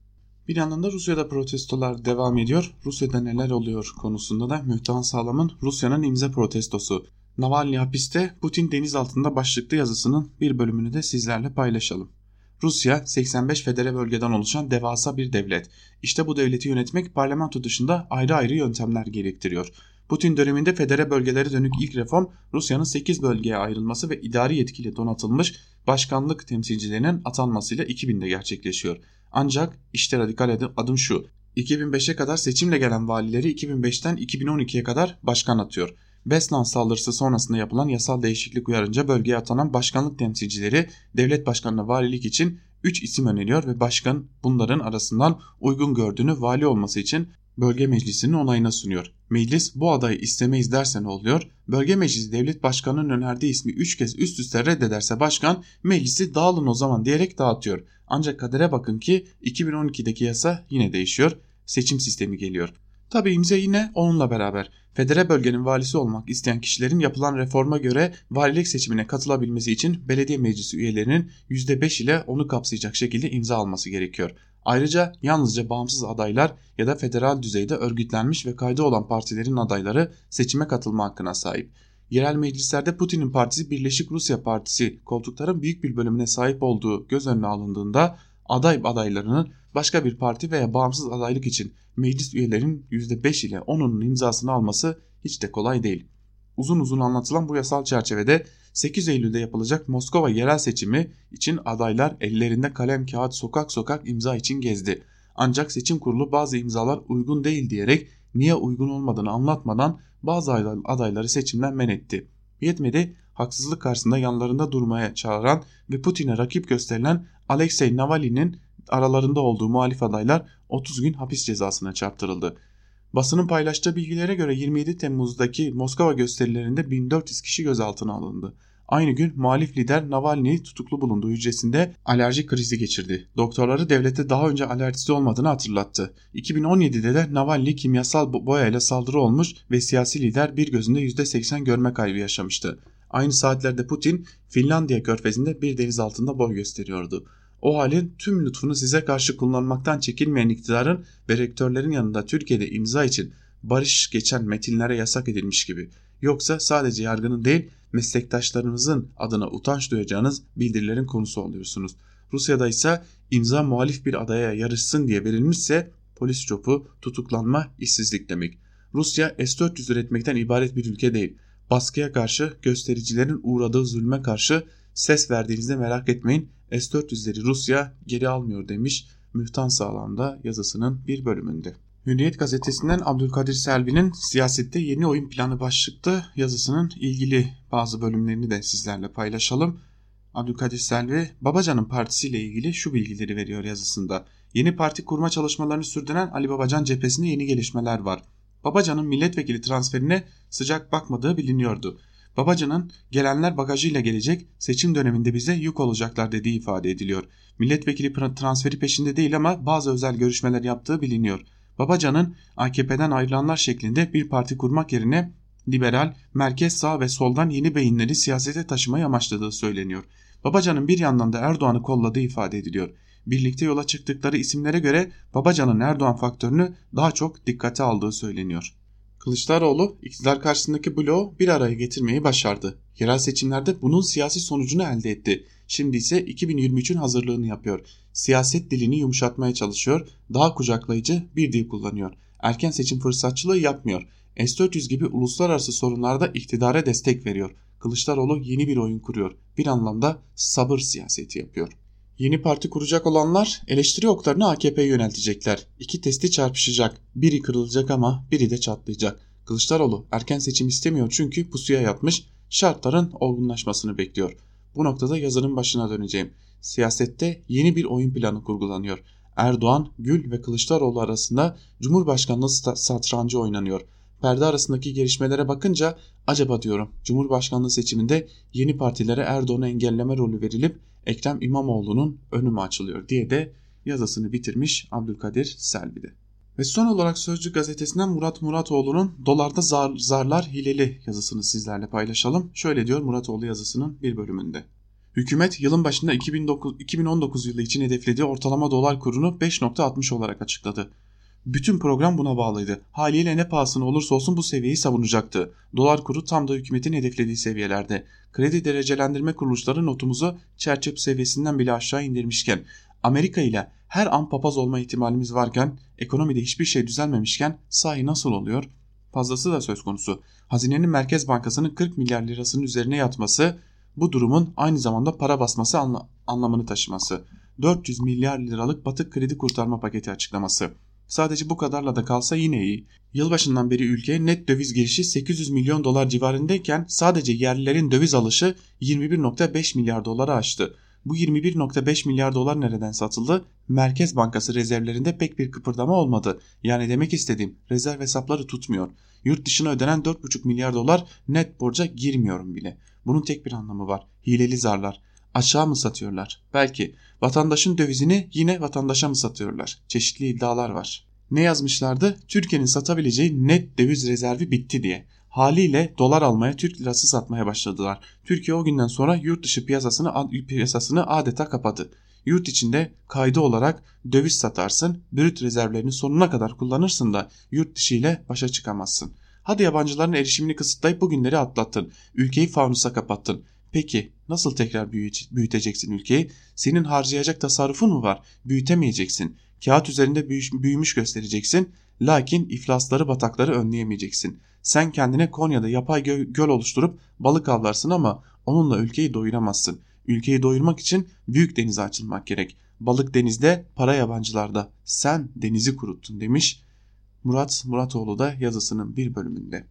Bir yandan da Rusya'da protestolar devam ediyor. Rusya'da neler oluyor konusunda da Mühtan Sağlam'ın Rusya'nın imza protestosu. Navalny hapiste Putin deniz altında başlıklı yazısının bir bölümünü de sizlerle paylaşalım. Rusya 85 federe bölgeden oluşan devasa bir devlet. İşte bu devleti yönetmek parlamento dışında ayrı ayrı yöntemler gerektiriyor. Putin döneminde federe bölgelere dönük ilk reform Rusya'nın 8 bölgeye ayrılması ve idari yetkiyle donatılmış başkanlık temsilcilerinin atanmasıyla 2000'de gerçekleşiyor. Ancak işte radikal adım, şu. 2005'e kadar seçimle gelen valileri 2005'ten 2012'ye kadar başkan atıyor. Beslan saldırısı sonrasında yapılan yasal değişiklik uyarınca bölgeye atanan başkanlık temsilcileri devlet başkanına valilik için 3 isim öneriyor ve başkan bunların arasından uygun gördüğünü vali olması için bölge meclisinin onayına sunuyor. Meclis bu adayı istemeyiz derse ne oluyor? Bölge meclisi devlet başkanının önerdiği ismi 3 kez üst üste reddederse başkan meclisi dağılın o zaman diyerek dağıtıyor. Ancak kadere bakın ki 2012'deki yasa yine değişiyor. Seçim sistemi geliyor. Tabi imza yine onunla beraber. Federe bölgenin valisi olmak isteyen kişilerin yapılan reforma göre valilik seçimine katılabilmesi için belediye meclisi üyelerinin %5 ile onu kapsayacak şekilde imza alması gerekiyor. Ayrıca yalnızca bağımsız adaylar ya da federal düzeyde örgütlenmiş ve kaydı olan partilerin adayları seçime katılma hakkına sahip. Yerel meclislerde Putin'in partisi Birleşik Rusya Partisi koltukların büyük bir bölümüne sahip olduğu göz önüne alındığında aday adaylarının başka bir parti veya bağımsız adaylık için meclis üyelerinin %5 ile 10'unun imzasını alması hiç de kolay değil. Uzun uzun anlatılan bu yasal çerçevede 8 Eylül'de yapılacak Moskova yerel seçimi için adaylar ellerinde kalem kağıt sokak sokak imza için gezdi. Ancak seçim kurulu bazı imzalar uygun değil diyerek niye uygun olmadığını anlatmadan bazı adayları seçimden men etti. Yetmedi haksızlık karşısında yanlarında durmaya çağıran ve Putin'e rakip gösterilen Alexei Navalny'nin aralarında olduğu muhalif adaylar 30 gün hapis cezasına çarptırıldı. Basının paylaştığı bilgilere göre 27 Temmuz'daki Moskova gösterilerinde 1400 kişi gözaltına alındı. Aynı gün muhalif lider Navalny tutuklu bulunduğu hücresinde alerji krizi geçirdi. Doktorları devlete daha önce alerjisi olmadığını hatırlattı. 2017'de de Navalny kimyasal boyayla saldırı olmuş ve siyasi lider bir gözünde %80 görme kaybı yaşamıştı. Aynı saatlerde Putin Finlandiya körfezinde bir deniz altında boy gösteriyordu. O halin tüm lütfunu size karşı kullanmaktan çekinmeyen iktidarın ve rektörlerin yanında Türkiye'de imza için barış geçen metinlere yasak edilmiş gibi. Yoksa sadece yargının değil meslektaşlarınızın adına utanç duyacağınız bildirilerin konusu oluyorsunuz. Rusya'da ise imza muhalif bir adaya yarışsın diye verilmişse polis çopu, tutuklanma, işsizlik demek. Rusya S-400 üretmekten ibaret bir ülke değil. Baskıya karşı, göstericilerin uğradığı zulme karşı ses verdiğinizde merak etmeyin S-400'leri Rusya geri almıyor demiş Mühtan Sağlam'da yazısının bir bölümünde. Hürriyet gazetesinden Abdülkadir Selvi'nin siyasette yeni oyun planı başlıklı yazısının ilgili bazı bölümlerini de sizlerle paylaşalım. Abdülkadir Selvi, Babacan'ın partisiyle ilgili şu bilgileri veriyor yazısında. Yeni parti kurma çalışmalarını sürdüren Ali Babacan cephesinde yeni gelişmeler var. Babacan'ın milletvekili transferine sıcak bakmadığı biliniyordu. Babacan'ın gelenler bagajıyla gelecek seçim döneminde bize yük olacaklar dediği ifade ediliyor. Milletvekili transferi peşinde değil ama bazı özel görüşmeler yaptığı biliniyor. Babacan'ın AKP'den ayrılanlar şeklinde bir parti kurmak yerine liberal, merkez sağ ve soldan yeni beyinleri siyasete taşımayı amaçladığı söyleniyor. Babacan'ın bir yandan da Erdoğan'ı kolladığı ifade ediliyor. Birlikte yola çıktıkları isimlere göre Babacan'ın Erdoğan faktörünü daha çok dikkate aldığı söyleniyor. Kılıçdaroğlu iktidar karşısındaki bloğu bir araya getirmeyi başardı. Yerel seçimlerde bunun siyasi sonucunu elde etti. Şimdi ise 2023'ün hazırlığını yapıyor. Siyaset dilini yumuşatmaya çalışıyor, daha kucaklayıcı bir dil kullanıyor. Erken seçim fırsatçılığı yapmıyor. S-400 gibi uluslararası sorunlarda iktidara destek veriyor. Kılıçdaroğlu yeni bir oyun kuruyor. Bir anlamda sabır siyaseti yapıyor. Yeni parti kuracak olanlar eleştiri oklarını AKP'ye yöneltecekler. İki testi çarpışacak. Biri kırılacak ama biri de çatlayacak. Kılıçdaroğlu erken seçim istemiyor çünkü pusuya yatmış, şartların olgunlaşmasını bekliyor. Bu noktada yazının başına döneceğim. Siyasette yeni bir oyun planı kurgulanıyor. Erdoğan, Gül ve Kılıçdaroğlu arasında Cumhurbaşkanlığı satrancı oynanıyor. Perde arasındaki gelişmelere bakınca acaba diyorum Cumhurbaşkanlığı seçiminde yeni partilere Erdoğan'ı engelleme rolü verilip Ekrem İmamoğlu'nun önü mü açılıyor diye de yazısını bitirmiş Abdülkadir Selvi'de. Ve son olarak Sözcü gazetesinden Murat Muratoğlu'nun Dolarda zar, Zarlar Hileli yazısını sizlerle paylaşalım. Şöyle diyor Muratoğlu yazısının bir bölümünde. Hükümet yılın başında 2009, 2019 yılı için hedeflediği ortalama dolar kurunu 5.60 olarak açıkladı. Bütün program buna bağlıydı. Haliyle ne pahasına olursa olsun bu seviyeyi savunacaktı. Dolar kuru tam da hükümetin hedeflediği seviyelerde. Kredi derecelendirme kuruluşları notumuzu çerçeve seviyesinden bile aşağı indirmişken Amerika ile her an papaz olma ihtimalimiz varken ekonomide hiçbir şey düzelmemişken sahi nasıl oluyor? Fazlası da söz konusu. Hazinenin Merkez Bankası'nın 40 milyar lirasının üzerine yatması bu durumun aynı zamanda para basması anla anlamını taşıması. 400 milyar liralık batık kredi kurtarma paketi açıklaması. Sadece bu kadarla da kalsa yine iyi. Yılbaşından beri ülkeye net döviz girişi 800 milyon dolar civarındayken sadece yerlilerin döviz alışı 21.5 milyar dolara aştı. Bu 21.5 milyar dolar nereden satıldı? Merkez Bankası rezervlerinde pek bir kıpırdama olmadı. Yani demek istediğim rezerv hesapları tutmuyor. Yurt dışına ödenen 4.5 milyar dolar net borca girmiyorum bile. Bunun tek bir anlamı var. Hileli zarlar. Aşağı mı satıyorlar? Belki. Vatandaşın dövizini yine vatandaşa mı satıyorlar? Çeşitli iddialar var. Ne yazmışlardı? Türkiye'nin satabileceği net döviz rezervi bitti diye. Haliyle dolar almaya Türk lirası satmaya başladılar. Türkiye o günden sonra yurt dışı piyasasını, piyasasını adeta kapadı. Yurt içinde kaydı olarak döviz satarsın, brüt rezervlerini sonuna kadar kullanırsın da yurt dışı ile başa çıkamazsın. Hadi yabancıların erişimini kısıtlayıp bugünleri atlattın. Ülkeyi fanusa kapattın. Peki nasıl tekrar büyüteceksin ülkeyi? Senin harcayacak tasarrufun mu var? Büyütemeyeceksin. Kağıt üzerinde büyümüş göstereceksin. Lakin iflasları batakları önleyemeyeceksin. Sen kendine Konya'da yapay gö göl oluşturup balık avlarsın ama onunla ülkeyi doyuramazsın. Ülkeyi doyurmak için büyük denize açılmak gerek. Balık denizde, para yabancılarda. Sen denizi kuruttun demiş Murat Muratoğlu da yazısının bir bölümünde.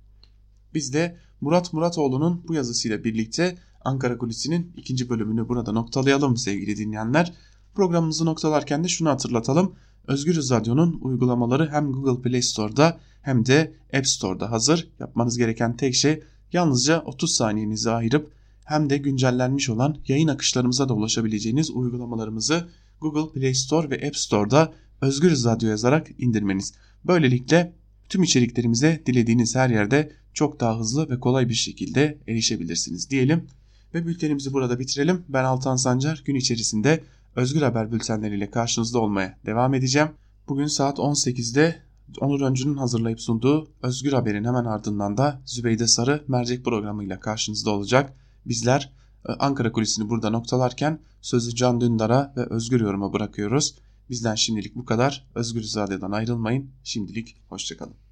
Biz de Murat Muratoğlu'nun bu yazısıyla birlikte Ankara Kulisi'nin ikinci bölümünü burada noktalayalım sevgili dinleyenler. Programımızı noktalarken de şunu hatırlatalım. Özgürüz Radyo'nun uygulamaları hem Google Play Store'da hem de App Store'da hazır. Yapmanız gereken tek şey yalnızca 30 saniyenizi ayırıp hem de güncellenmiş olan yayın akışlarımıza da ulaşabileceğiniz uygulamalarımızı Google Play Store ve App Store'da Özgürüz Radyo yazarak indirmeniz. Böylelikle tüm içeriklerimize dilediğiniz her yerde çok daha hızlı ve kolay bir şekilde erişebilirsiniz diyelim. Ve bültenimizi burada bitirelim. Ben Altan Sancar gün içerisinde Özgür Haber bültenleriyle karşınızda olmaya devam edeceğim. Bugün saat 18'de Onur Öncü'nün hazırlayıp sunduğu Özgür Haber'in hemen ardından da Zübeyde Sarı mercek programıyla karşınızda olacak. Bizler e, Ankara kulisini burada noktalarken sözü Can Dündar'a ve Özgür Yorum'a bırakıyoruz. Bizden şimdilik bu kadar. Özgür Radyo'dan ayrılmayın. Şimdilik hoşçakalın.